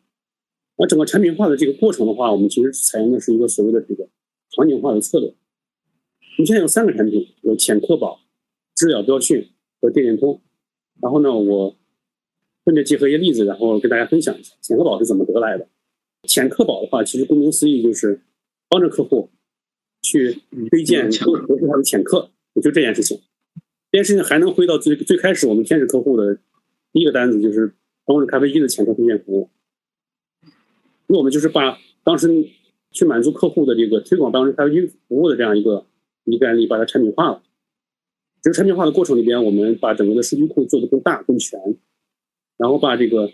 而整个产品化的这个过程的话，我们其实采用的是一个所谓的这个场景化的策略。我们现在有三个产品，有潜客宝、知了标讯和电电通。然后呢，我分别结合一些例子，然后跟大家分享一下潜客宝是怎么得来的。潜客宝的话，其实顾名思义就是帮着客户去推荐更合适他的潜客，也就这件事情。这件事情还能回到最最开始我们天使客户的第一个单子，就是帮助咖啡机的潜客推荐服务。那我们就是把当时去满足客户的这个推广办公室咖啡机服务的这样一个一个案例，把它产品化了。这个产品化的过程里边，我们把整个的数据库做得更大更全，然后把这个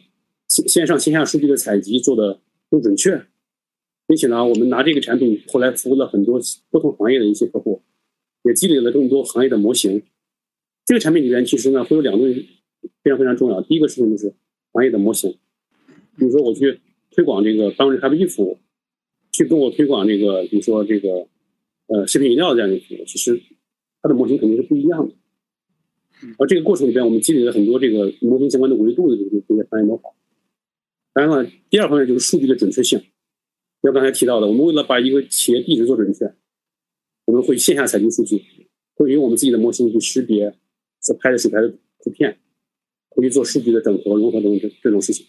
线线上线下数据的采集做得更准确，并且呢，我们拿这个产品后来服务了很多不同行业的一些客户，也积累了更多行业的模型。这个产品里边其实呢会有两个非常非常重要，第一个事情就是行业的模型，比如说我去。推广这个办公室咖啡机服务，去跟我推广这个，比如说这个，呃，食品饮料这样的服务，其实它的模型肯定是不一样的。而这个过程里边，我们积累了很多这个模型相关的维度的这个这些商业模仿。当然了，第二方面就是数据的准确性。像刚才提到的，我们为了把一个企业地址做准确，我们会线下采集数据，会用我们自己的模型去识别拍的水牌的图片，会去做数据的整合、融合等这这种事情。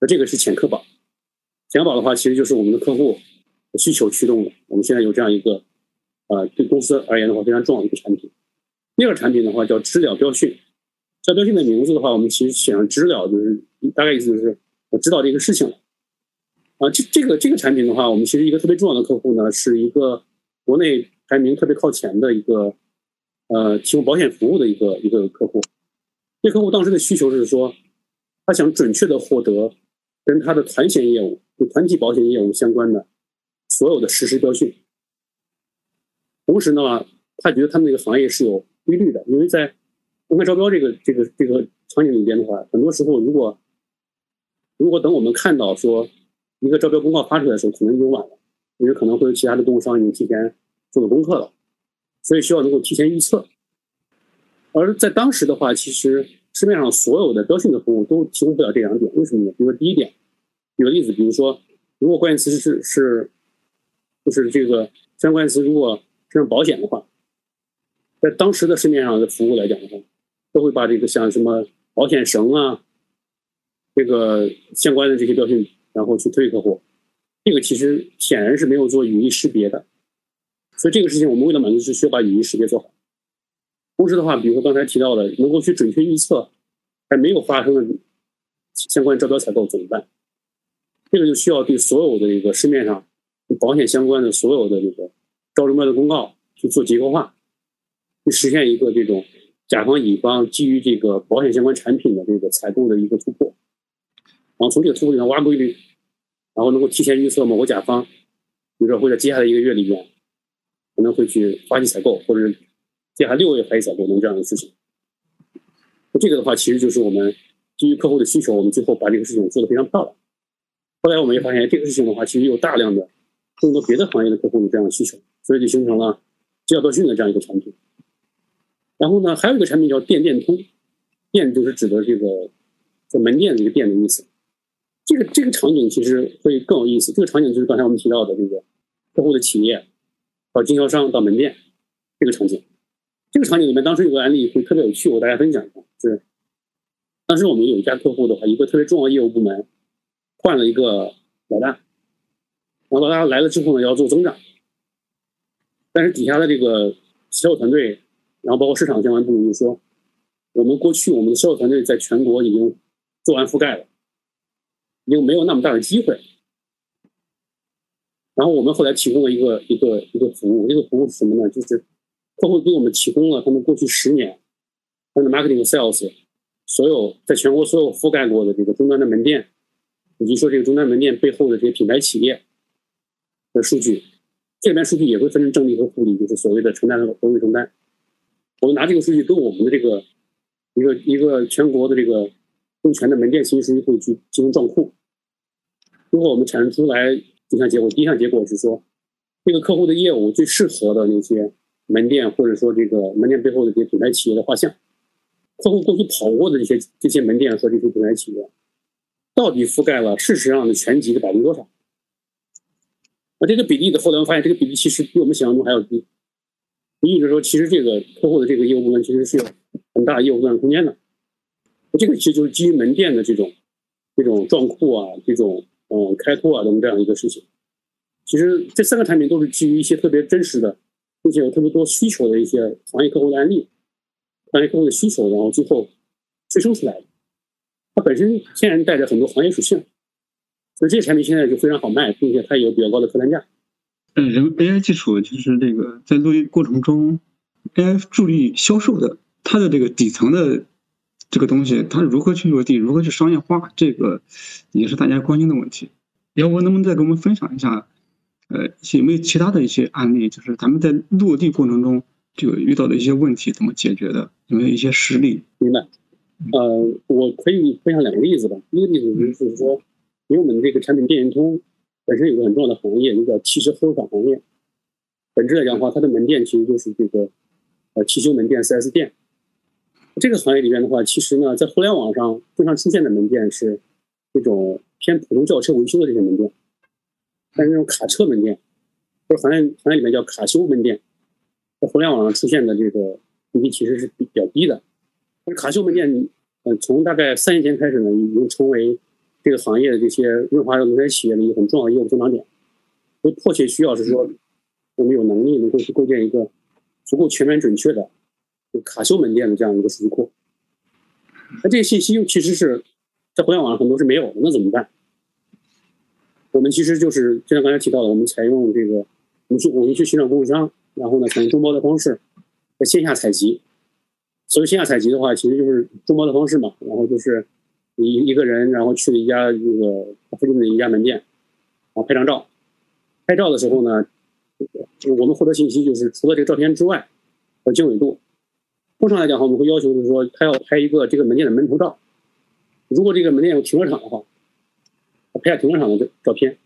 那这个是潜客宝。钱宝的话，其实就是我们的客户需求驱动的。我们现在有这样一个，呃，对公司而言的话非常重要的一个产品。第二个产品的话叫知了标讯。知了标讯的名字的话，我们其实选知了，就是大概意思就是我知道这个事情了。啊，这这个这个产品的话，我们其实一个特别重要的客户呢，是一个国内排名特别靠前的一个，呃，提供保险服务的一个一个客户。这客户当时的需求是说，他想准确的获得跟他的团险业务。就团体保险业务相关的所有的实时标讯，同时呢，他觉得他们这个行业是有规律的，因为在公开招标这个这个这个场景里边的话，很多时候如果如果等我们看到说一个招标公告发出来的时候，可能已经晚了，因为可能会有其他的供应商已经提前做了功课了，所以需要能够提前预测。而在当时的话，其实市面上所有的标讯的服务都提供不了这两点，为什么呢？比如说第一点。举个例子，比如说，如果关键词是是，就是这个相关词，如果是保险的话，在当时的市面上的服务来讲的话，都会把这个像什么保险绳啊，这个相关的这些标讯，然后去推客户。这个其实显然是没有做语义识别的，所以这个事情我们为了满足就需要把语音识别做好。同时的话，比如说刚才提到的，能够去准确预测还没有发生的相关招标采购怎么办？这个就需要对所有的这个市面上保险相关的所有的这个招标的公告去做结构化，去实现一个这种甲方乙方基于这个保险相关产品的这个采购的一个突破，然后从这个突破里面挖规律，然后能够提前预测某个甲方，比如说会在接下来一个月里面可能会去发起采购，或者是接下来六个月发起采购，能这样的事情。那这个的话，其实就是我们基于客户的需求，我们最后把这个事情做得非常漂亮。后来我们也发现，这个事情的话，其实有大量的更多别的行业的客户有这样的需求，所以就形成了知了标讯的这样一个产品。然后呢，还有一个产品叫店店通，店就是指的这个在门店的一个店的意思。这个这个场景其实会更有意思。这个场景就是刚才我们提到的这个客户的企业到经销商到门店这个场景。这个场景里面，当时有个案例会特别有趣，我大家分享一下。就是当时我们有一家客户的话，一个特别重要的业务部门。换了一个老大，然后老大来了之后呢，要做增长，但是底下的这个销售团队，然后包括市场相关部门就说，我们过去我们的销售团队在全国已经做完覆盖了，已经没有那么大的机会。然后我们后来提供了一个一个一个服务，这个服务是什么呢？就是客户给我们提供了他们过去十年他的 marketing sales 所有在全国所有覆盖过的这个终端的门店。以及说这个终端门店背后的这些品牌企业的数据，这里面数据也会分成正例和负例，就是所谓的承担和不用承担。我们拿这个数据跟我们的这个一个一个全国的这个更全的门店信息数据库去进行撞库，最后我们产生出来几项结果。第一项结果是说，这个客户的业务最适合的那些门店或者说这个门店背后的这些品牌企业的画像，客户过去跑过的这些这些门店和这些品牌企业，到底覆盖了事实上的全集的百分之多少？那这个比例的后来我发现，这个比例其实比我们想象中还要低。意味着说，其实这个客户的这个业务部分其实是有很大业务增长空间的。这个其实就是基于门店的这种这种撞库啊，这种嗯开拓啊等这样一个事情。其实这三个产品都是基于一些特别真实的，并且有特别多需求的一些行业客户的案例，行业客户的需求，然后最后催生出来的。它本身天然带着很多行业属性，所以这些产品现在就非常好卖，并且它也有比较高的客单价。嗯，人 AI 技术就是这个在落地过程中，AI 助力销售的，它的这个底层的这个东西，它如何去落地，如何去商业化，这个也是大家关心的问题。要不能不能再给我们分享一下，呃，有没有其他的一些案例，就是咱们在落地过程中这个遇到的一些问题怎么解决的？有没有一些实例？明白。呃，我可以分享两个例子吧。一个例子就是说，因为我们这个产品电源通。本身有个很重要的行业，一个叫汽车修厂行业。本质来讲的话，它的门店其实就是这个呃汽修门店、4S 店。这个行业里面的话，其实呢，在互联网上经常出现的门店是这种偏普通轿车维修的这些门店，但是这种卡车门店，或者行业行业里面叫卡修门店，在互联网上出现的这个比例其实是比较低的。但是卡修门店，嗯，从大概三年前开始呢，已经成为这个行业的这些润滑油轮胎企业的一个很重要的业务增长点，所以迫切需要是说，我们有能力能够去构建一个足够全面准确的卡修门店的这样一个数据库。那这些信息又其实是在互联网上很多是没有的，那怎么办？我们其实就是就像刚才提到的，我们采用这个，我们去我们去寻找供应商，然后呢，采用中包的方式在线下采集。所谓线下采集的话，其实就是中包的方式嘛，然后就是。一一个人，然后去了一家这个附近的一家门店，然后拍张照。拍照的时候呢，我们获得信息就是除了这个照片之外，和经纬度。通常来讲的话，我们会要求就是说，他要拍一个这个门店的门头照。如果这个门店有停车场的话，拍下停车场的照片。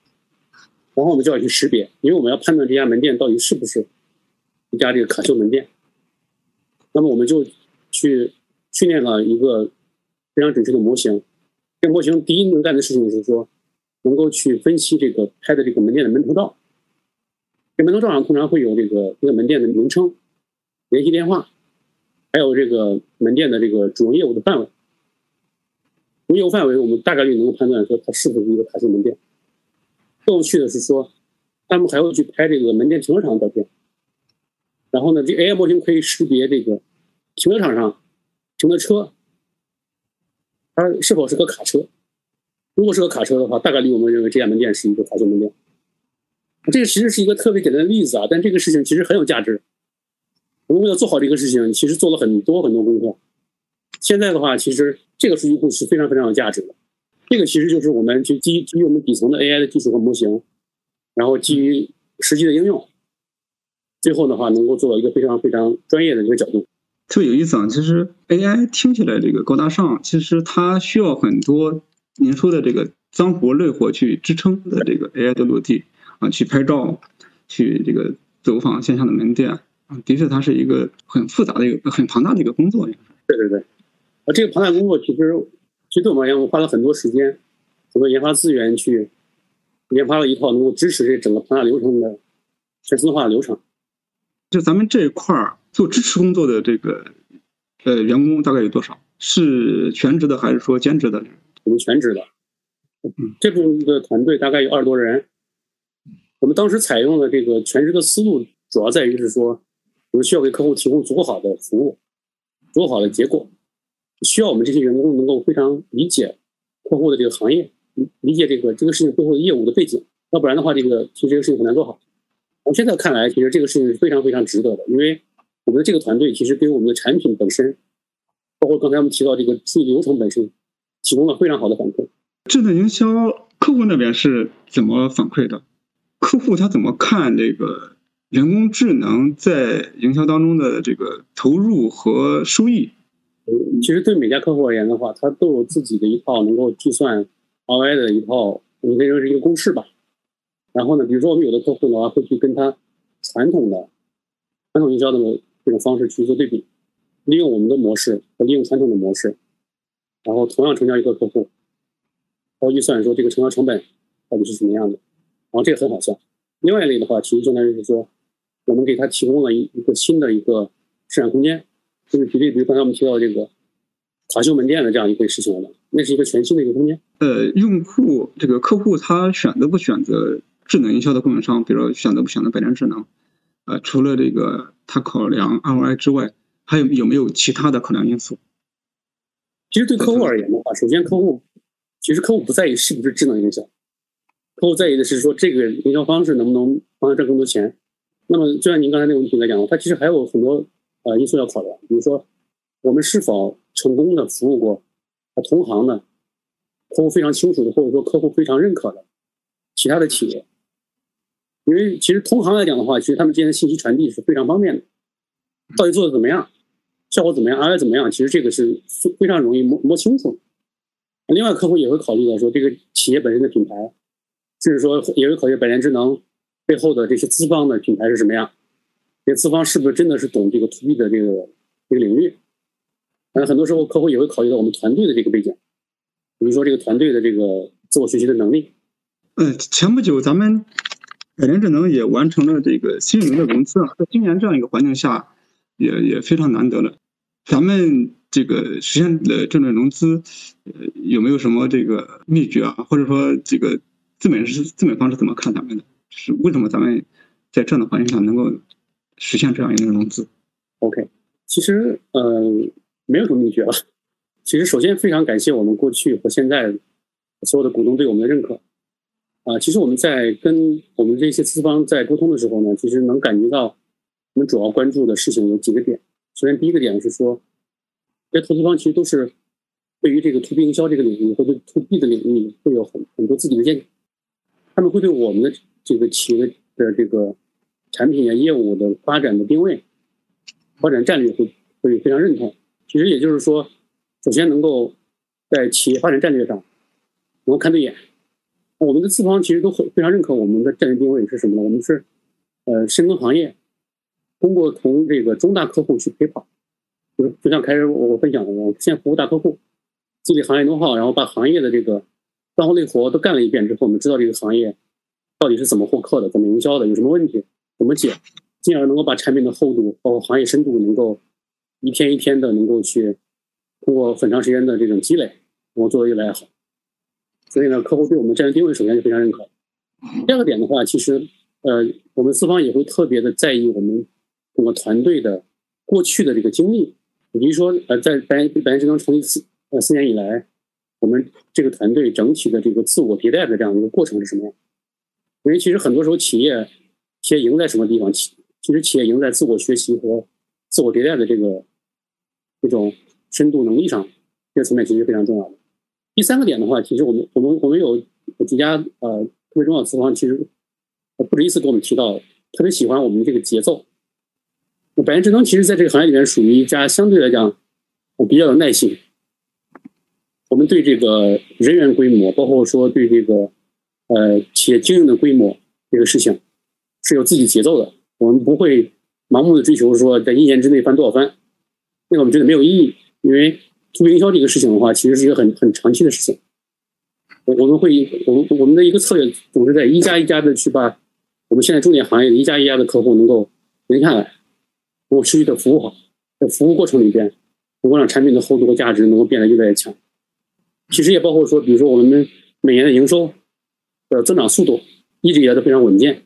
然后我们就要去识别，因为我们要判断这家门店到底是不是一家这个卡修门店。那么我们就去训练了一个。非常准确的模型，这个模型第一能干的事情就是说，能够去分析这个拍的这个门店的门头照。这门头照上通常会有这个这个门店的名称、联系电话，还有这个门店的这个主营业务的范围。从业务范围，我们大概率能够判断说它是否是一个卡西门店。更有趣的是说，他们还会去拍这个门店停车场的照片。然后呢，这 AI 模型可以识别这个停车场上停的车。它是否是个卡车？如果是个卡车的话，大概率我们认为这家门店是一个卡车门店。这个其实是一个特别简单的例子啊，但这个事情其实很有价值。我们为了做好这个事情，其实做了很多很多功课。现在的话，其实这个数据库是非常非常有价值的。这个其实就是我们去基于基于我们底层的 AI 的技术和模型，然后基于实际的应用，最后的话能够做到一个非常非常专业的一个角度。特别有意思啊！其实 AI 听起来这个高大上，其实它需要很多您说的这个脏活累活去支撑的这个 AI 的落地啊，去拍照，去这个走访线下的门店啊，的确它是一个很复杂的一个很庞大的一个工作。对对对，啊，这个庞大工作其实其实对我们而言，我们花了很多时间，很多研发资源去研发了一套能够支持这整个庞大流程的全自动化的流程。就咱们这一块儿。做支持工作的这个呃员工大概有多少？是全职的还是说兼职的？我们全职的。嗯，这部分的团队大概有二十多人。我们当时采用的这个全职的思路，主要在于是说，我们需要给客户提供足够好的服务，足够好的结果，需要我们这些员工能够非常理解客户的这个行业，理解这个这个事情背后的业务的背景，要不然的话，这个其实这个事情很难做好。从现在看来，其实这个事情是非常非常值得的，因为。我们的这个团队其实给我们的产品本身，包括刚才我们提到这个数据流程本身，提供了非常好的反馈。智能营销客户那边是怎么反馈的？客户他怎么看这个人工智能在营销当中的这个投入和收益？其实对每家客户而言的话，他都有自己的一套能够计算 ROI 的一套，你可以说是一个公式吧。然后呢，比如说我们有的客户的话，会去跟他传统的。传统营销的这种方式去做对比，利用我们的模式和利用传统的模式，然后同样成交一个客户，然后预算说这个成交成本到底是什么样的，然后这个很好算。另外一类的话，其实相当于是说，我们给他提供了一一个新的一个市场空间，就是举例，比如刚才我们提到这个卡修门店的这样一个事情了，那是一个全新的一个空间。呃，用户这个客户他选择不选择智能营销的供应商，比如说选择不选择百联智能，呃，除了这个他考量 ROI 之外，还有有没有其他的考量因素？其实对客户而言的话，首先客户其实客户不在意是不是智能营销。客户在意的是说这个营销方式能不能帮他挣更多钱。那么就像您刚才那个问题来讲，它其实还有很多呃因素要考量，比如说我们是否成功的服务过同行的客户非常清楚的，或者说客户非常认可的其他的企业。因为其实同行来讲的话，其实他们之间的信息传递是非常方便的。到底做的怎么样，效果怎么样，ROI 怎么样，其实这个是非常容易摸摸清楚。另外，客户也会考虑到说这个企业本身的品牌。甚至说，也会考虑百联智能背后的这些资方的品牌是什么样，这资方是不是真的是懂这个 to B 的这个这个领域？那，很多时候客户也会考虑到我们团队的这个背景，比如说这个团队的这个自我学习的能力。嗯，前不久咱们百联智能也完成了这个新一轮的融资啊，在今年这样一个环境下，也也非常难得了。咱们这个实现的这轮融资，呃，有没有什么这个秘诀啊？或者说这个？资本是资本方是怎么看咱们的？是为什么咱们在这样的环境下能够实现这样一个融资？OK，其实呃没有什么秘诀了。其实首先非常感谢我们过去和现在所有的股东对我们的认可啊。其实我们在跟我们这些资方在沟通的时候呢，其实能感觉到我们主要关注的事情有几个点。首先第一个点是说，这投资方其实都是对于这个 To B 营销这个领域或者 To B 的领域会有很很多自己的见解。他们会对我们的这个企业的这个产品啊、业务的发展的定位、发展战略会会非常认同。其实也就是说，首先能够在企业发展战略上能够看对眼。我们的资方其实都很非常认可我们的战略定位是什么呢？我们是呃深耕行业，通过从这个中大客户去陪跑，就就像开始我分享的，我先服务大客户，积累行业 know how，然后把行业的这个。脏活累活都干了一遍之后，我们知道这个行业到底是怎么获客的，怎么营销的，有什么问题，怎么解，进而能够把产品的厚度，包括行业深度，能够一天一天的能够去通过很长时间的这种积累，能够做得越来越好。所以呢，客户对我们战略定位首先是非常认可。第二个点的话，其实呃，我们四方也会特别的在意我们整个团队的过去的这个经历，比如说呃，在百百年智能成立四呃四年以来。我们这个团队整体的这个自我迭代的这样一个过程是什么样？因为其实很多时候企业企业赢在什么地方？其其实企业赢在自我学习和自我迭代的这个这种深度能力上，这个层面其实非常重要的。第三个点的话，其实我们我们我们有几家呃特别重要的资方，其实不止一次跟我们提到，特别喜欢我们这个节奏。百元智能其实在这个行业里面属于一家相对来讲我比较有耐心。我们对这个人员规模，包括说对这个呃企业经营的规模这个事情，是有自己节奏的。我们不会盲目的追求说在一年之内翻多少番，那个我们觉得没有意义。因为做营销这个事情的话，其实是一个很很长期的事情。我我们会我们我们的一个策略总是在一家一家的去把我们现在重点行业的一家一家的客户能够留下来，能够持续的服务好，在服务过程里边，能够让产品的厚度和价值能够变得越来越强。其实也包括说，比如说我们每年的营收的增长速度一直以来都非常稳健，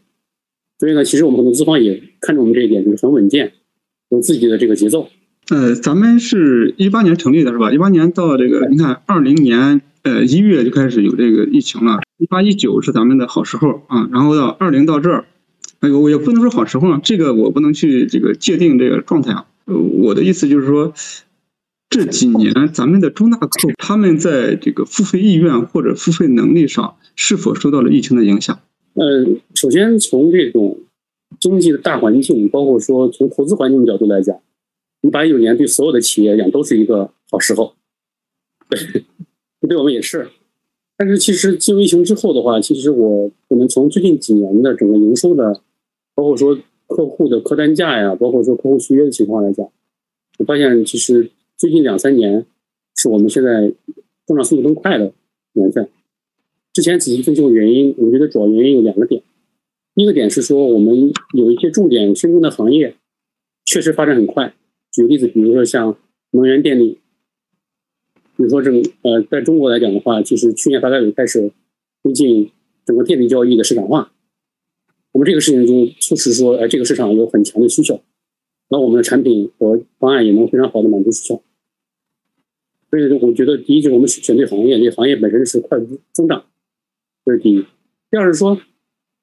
所以呢，其实我们很多资方也看重我们这一点，就是很稳健，有自己的这个节奏。呃，咱们是一八年成立的是吧？一八年到这个，你看二零年呃一月就开始有这个疫情了，一八一九是咱们的好时候啊，然后到二零到这儿，哎呦，我也不能说好时候啊，这个我不能去这个界定这个状态啊。呃，我的意思就是说。这几年，咱们的中大客户他们在这个付费意愿或者付费能力上，是否受到了疫情的影响？呃，首先从这种经济的大环境，包括说从投资环境角度来讲，一八一九年对所有的企业来讲都是一个好时候，对，对我们也是。但是其实进入疫情之后的话，其实我我们从最近几年的整个营收的，包括说客户的客单价呀，包括说客户续约的情况来讲，我发现其实最近两三年是我们现在增长速度更快的年份。之前仔细分析过原因，我觉得主要原因有两个点。一个点是说，我们有一些重点深耕的行业，确实发展很快。举个例子，比如说像能源电力，比如说这呃，在中国来讲的话，其实去年发改委开始推进整个电力交易的市场化。我们这个事情就促使说，哎，这个市场有很强的需求，那我们的产品和方案也能非常好的满足需求。所以，我觉得第一就是我们选对行业，这行业本身是快速增长，这是第一。第二是说。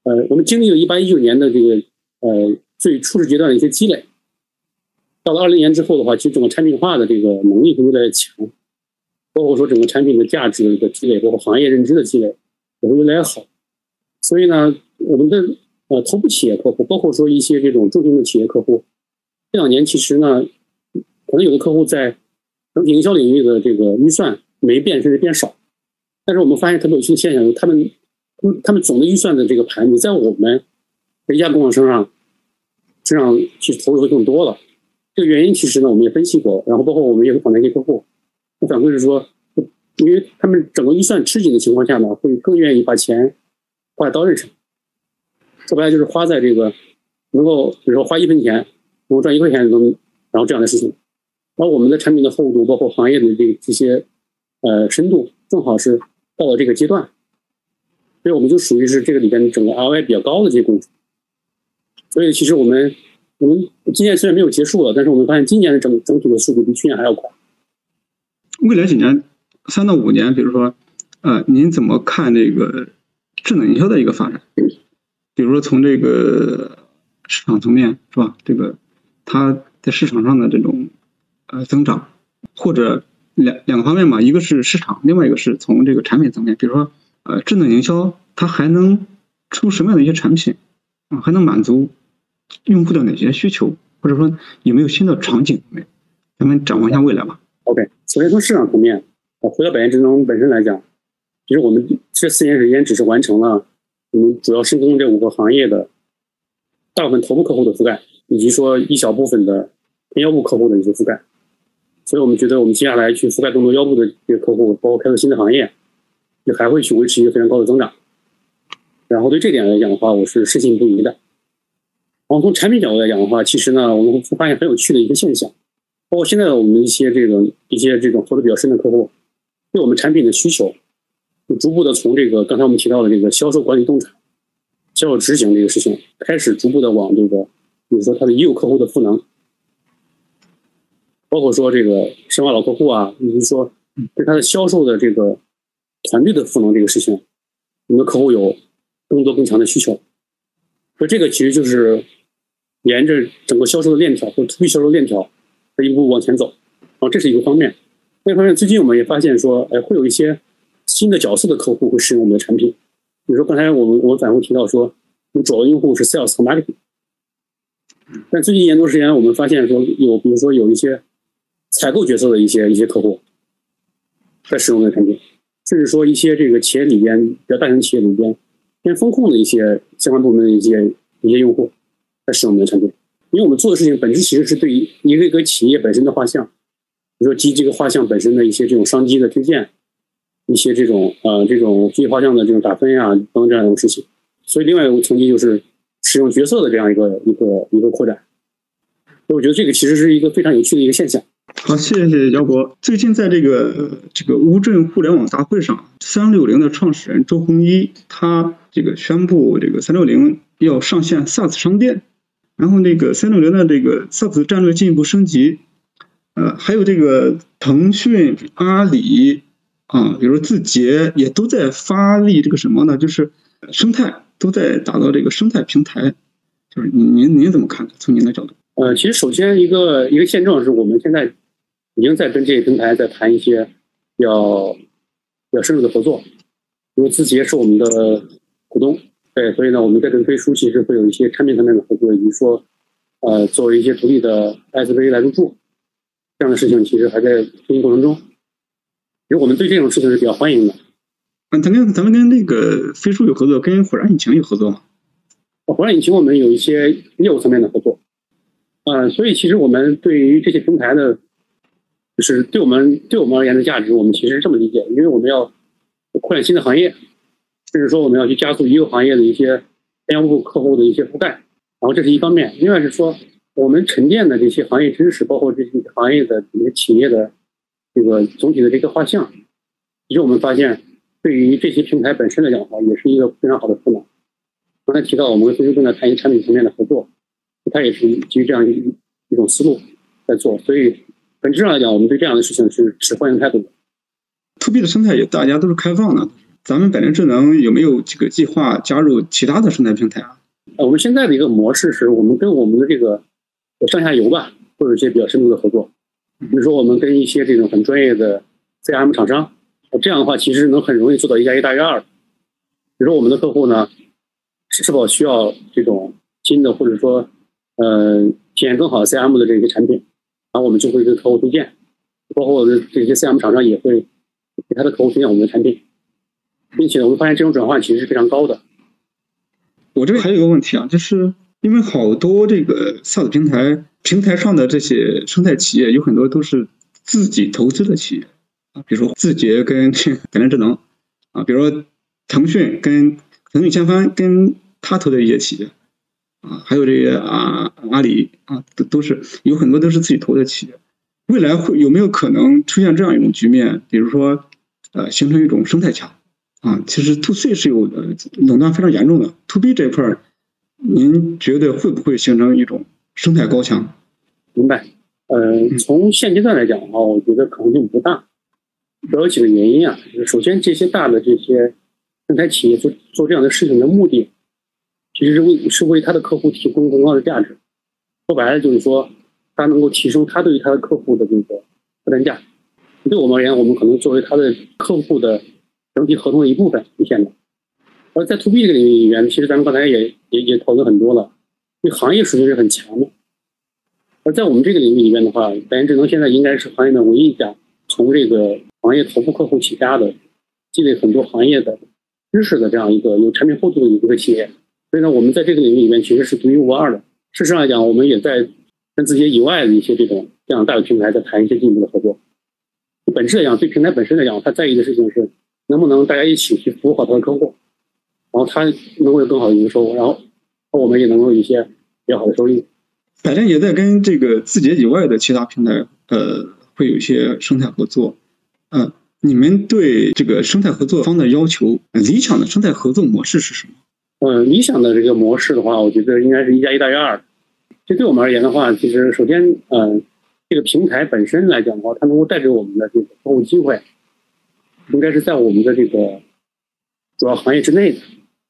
呃，我们经历了一八一九年的这个呃最初始阶段的一些积累，到了二零年之后的话，其实整个产品化的这个能力会越来越强，包括说整个产品的价值的一个积累，包括行业认知的积累也会越来越好。所以呢，我们的呃头部企业客户，包括说一些这种中型的企业客户，这两年其实呢，可能有的客户在整体营销领域的这个预算没变，甚至变少，但是我们发现特别有趣的现象，他们。他们总的预算的这个盘，你在我们一家供应商上身上去投入会更多了。这个原因其实呢，我们也分析过，然后包括我们也会访谈一些客户，他反馈是说，因为他们整个预算吃紧的情况下呢，会更愿意把钱花在刀刃上。说白了就是花在这个能够，比如说花一分钱能够赚一块钱能，然后这样的事情。而我们的产品的厚度，包括行业的这这些呃深度，正好是到了这个阶段。所以我们就属于是这个里边整个 ROI 比较高的这些公司，所以其实我们我们今年虽然没有结束了，但是我们发现今年的整整体的速度比去年还要快。未来几年，三到五年，比如说，呃，您怎么看这个智能营销的一个发展？比如说从这个市场层面是吧？这个它在市场上的这种呃增长，或者两两个方面嘛，一个是市场，另外一个是从这个产品层面，比如说。呃，智能营销它还能出什么样的一些产品啊？还能满足用户的哪些需求？或者说有没有新的场景？没？咱们展望一下未来吧。OK，首先从市场层面，啊，回到百元智能本身来讲，其实我们这四年时间只是完成了我们主要深耕这五个行业的大部分头部客户的覆盖，以及说一小部分的偏腰部客户的一些覆盖。所以我们觉得，我们接下来去覆盖更多腰部的这些客户，包括开拓新的行业。也还会去维持一个非常高的增长，然后对这点来讲的话，我是深信不疑的。然后从产品角度来讲的话，其实呢，我们会发现很有趣的一个现象，包括现在我们一些这种一些这种合作比较深的客户，对我们产品的需求，就逐步的从这个刚才我们提到的这个销售管理洞察、销售执行这个事情，开始逐步的往这个，比如说他的已有客户的赋能，包括说这个深化老客户啊，以及说对他的销售的这个。团队的赋能这个事情，我们的客户有更多更强的需求，所以这个其实就是沿着整个销售的链条或 to B 销售链条，一步步往前走。然后这是一个方面。另一方面，最近我们也发现说，哎，会有一些新的角色的客户会使用我们的产品。比如说刚才我们我们反复提到说，我们主要用户是 sales 和 marketing，但最近一年多时间，我们发现说有，比如说有一些采购角色的一些一些客户在使用我们的产品。甚至说一些这个企业里边比较大型企业里边偏风控的一些相关部门的一些一些用户在使用我们的产品，因为我们做的事情本质其实是对于一个一个企业本身的画像，比如说基于这个画像本身的一些这种商机的推荐，一些这种呃这种基画像的这种打分呀等等这样一种事情。所以另外一个层级就是使用角色的这样一个一个一个扩展。所以我觉得这个其实是一个非常有趣的一个现象。好，谢谢姚博。最近在这个这个乌镇互联网大会上，三六零的创始人周鸿祎他这个宣布，这个三六零要上线 SaaS 商店，然后那个三六零的这个 SaaS 战略进一步升级。呃，还有这个腾讯、阿里啊，比如字节也都在发力这个什么呢？就是生态都在打造这个生态平台。就是您您怎么看？从您的角度？呃，其实首先一个一个现状是我们现在已经在跟这些平台在谈一些比较比较深入的合作，因为字节是我们的股东，对，所以呢，我们在跟飞书其实会有一些产品层面的合作，以及说呃作为一些独立的 SV 来入驻这样的事情，其实还在进行过程中。其实我们对这种事情是比较欢迎的。嗯，咱跟咱们跟那个飞书有合作，跟火山引擎有合作吗？火山引擎我们有一些业务层面的合作，呃，所以其实我们对于这些平台的，就是对我们对我们而言的价值，我们其实是这么理解，因为我们要扩展新的行业，甚至说我们要去加速一个行业的一些前用户客户的一些覆盖，然后这是一方面，另外是说我们沉淀的这些行业知识，包括这些行业的这些企业的这个总体的这个画像，其实我们发现对于这些平台本身来讲的话，也是一个非常好的赋能。刚才提到我们跟飞书正在谈一个产品层面的合作，它也是基于这样一一种思路在做，所以本质上来讲，我们对这样的事情是持欢迎态度的。To B 的生态也大家都是开放的，咱们百联智能有没有这个计划加入其他的生态平台啊？呃，我们现在的一个模式是我们跟我们的这个上下游吧，会有一些比较深度的合作，比如说我们跟一些这种很专业的 CRM 厂商，这样的话其实能很容易做到一加一大于二。比如说我们的客户呢。是否需要这种新的，或者说，呃，体验更好的 CM 的这些产品，然后我们就会跟客户推荐，包括我们这些 CM 厂商也会给他的客户推荐我们的产品，并且我们发现这种转换其实是非常高的。我这边还有一个问题啊，就是因为好多这个 SaaS 平台平台上的这些生态企业，有很多都是自己投资的企业啊，比如说字节跟百联智能啊，比如说腾讯跟腾讯千帆跟他投的一些企业，啊，还有这个啊，阿里啊，都都是有很多都是自己投的企业。未来会有没有可能出现这样一种局面？比如说，呃，形成一种生态墙啊？其实 to C 是有垄断非常严重的，to B 这块儿，您觉得会不会形成一种生态高墙？明白。呃，从现阶段来讲的话，我觉得可能性不大。主要有几个原因啊。首先，这些大的这些生态企业做做这样的事情的目的。其实是为是为他的客户提供更高的价值，说白了就是说，他能够提升他对于他的客户的这个客单价。对我们而言，我们可能作为他的客户的整体合同的一部分体现的。而在 to B 这个领域里面，其实咱们刚才也也也讨论很多了，这行业属性是很强的。而在我们这个领域里面的话，百联智能现在应该是行业的唯一一家从这个行业头部客户起家的，积累很多行业的知识的这样一个有产品厚度的一个企业。所以呢，我们在这个领域里面其实是独一无二的。事实上来讲，我们也在跟字节以外的一些这种这样大的平台在谈一些进一步的合作。本质来讲，对平台本身来讲，他在意的事情是能不能大家一起去服务好他的客户，然后他能够有更好的营收，然后我们也能够有一些比较好的收益。百联也在跟这个字节以外的其他平台，呃，会有一些生态合作。嗯，你们对这个生态合作方的要求，理想的生态合作模式是什么？嗯，理想的这个模式的话，我觉得应该是一加一大于二。这对我们而言的话，其实首先，嗯，这个平台本身来讲的话，它能够带给我们的这个客户机会，应该是在我们的这个主要行业之内的。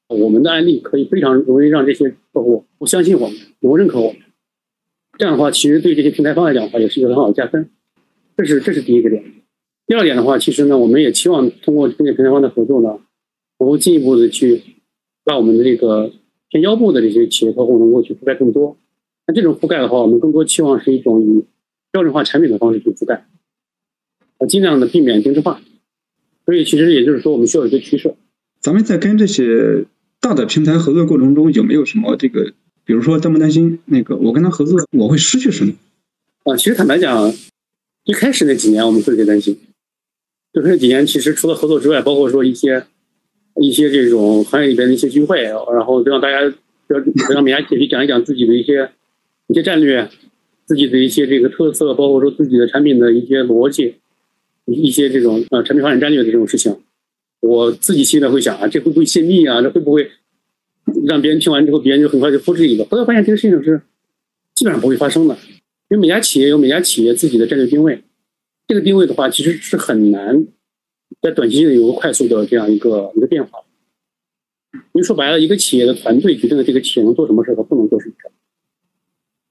我们的案例可以非常容易让这些客户不相信我们，能认可我们。这样的话，其实对这些平台方来讲的话，也是一个很好的加分。这是这是第一个点。第二点的话，其实呢，我们也期望通过跟这平台方的合作呢，能够进一步的去。让我们的这个偏腰部的这些企业客户能够去覆盖更多。那这种覆盖的话，我们更多期望是一种以标准化产品的方式去覆盖，啊，尽量的避免定制化。所以其实也就是说，我们需要一个取舍。咱们在跟这些大的平台合作过程中，有没有什么这个，比如说担不担心那个我跟他合作我会失去什么？啊，其实坦白讲，一开始那几年我们会有些担心。就那几年，其实除了合作之外，包括说一些。一些这种行业里边的一些聚会，然后让大家让让每家企业去讲一讲自己的一些一些战略，自己的一些这个特色，包括说自己的产品的一些逻辑，一些这种呃产品发展战略的这种事情，我自己心里会想啊，这会不会泄密啊？这会不会让别人听完之后，别人就很快就复制一个？后来发现这个事情是基本上不会发生的，因为每家企业有每家企业自己的战略定位，这个定位的话其实是很难。在短期内有个快速的这样一个一个变化，因为说白了，一个企业的团队决定了这个企业能做什么事和不能做什么事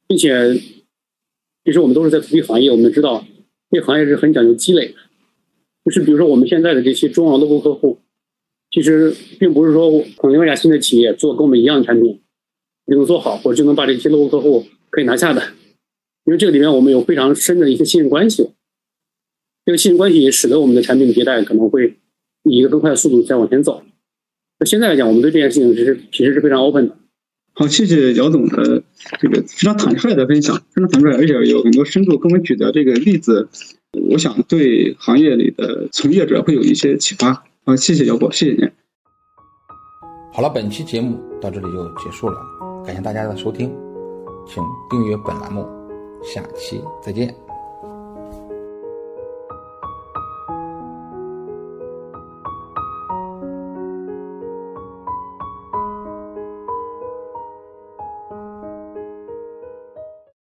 并且，其实我们都是在 to B 行业，我们知道这行业是很讲究积累的。就是比如说我们现在的这些中网 logo 客户，其实并不是说可能一家新的企业做跟我们一样的产品就能做好，或者就能把这些 logo 客户可以拿下的，因为这个里面我们有非常深的一些信任关系。这个信任关系也使得我们的产品迭代可能会以一个更快的速度在往前走。那现在来讲，我们对这件事情其实其实是非常 open 的，好，谢谢姚总的这个非常坦率的分享，非常坦率，而且有很多深度，跟我们举的这个例子，我想对行业里的从业者会有一些启发。好，谢谢姚博，谢谢您。好了，本期节目到这里就结束了，感谢大家的收听，请订阅本栏目，下期再见。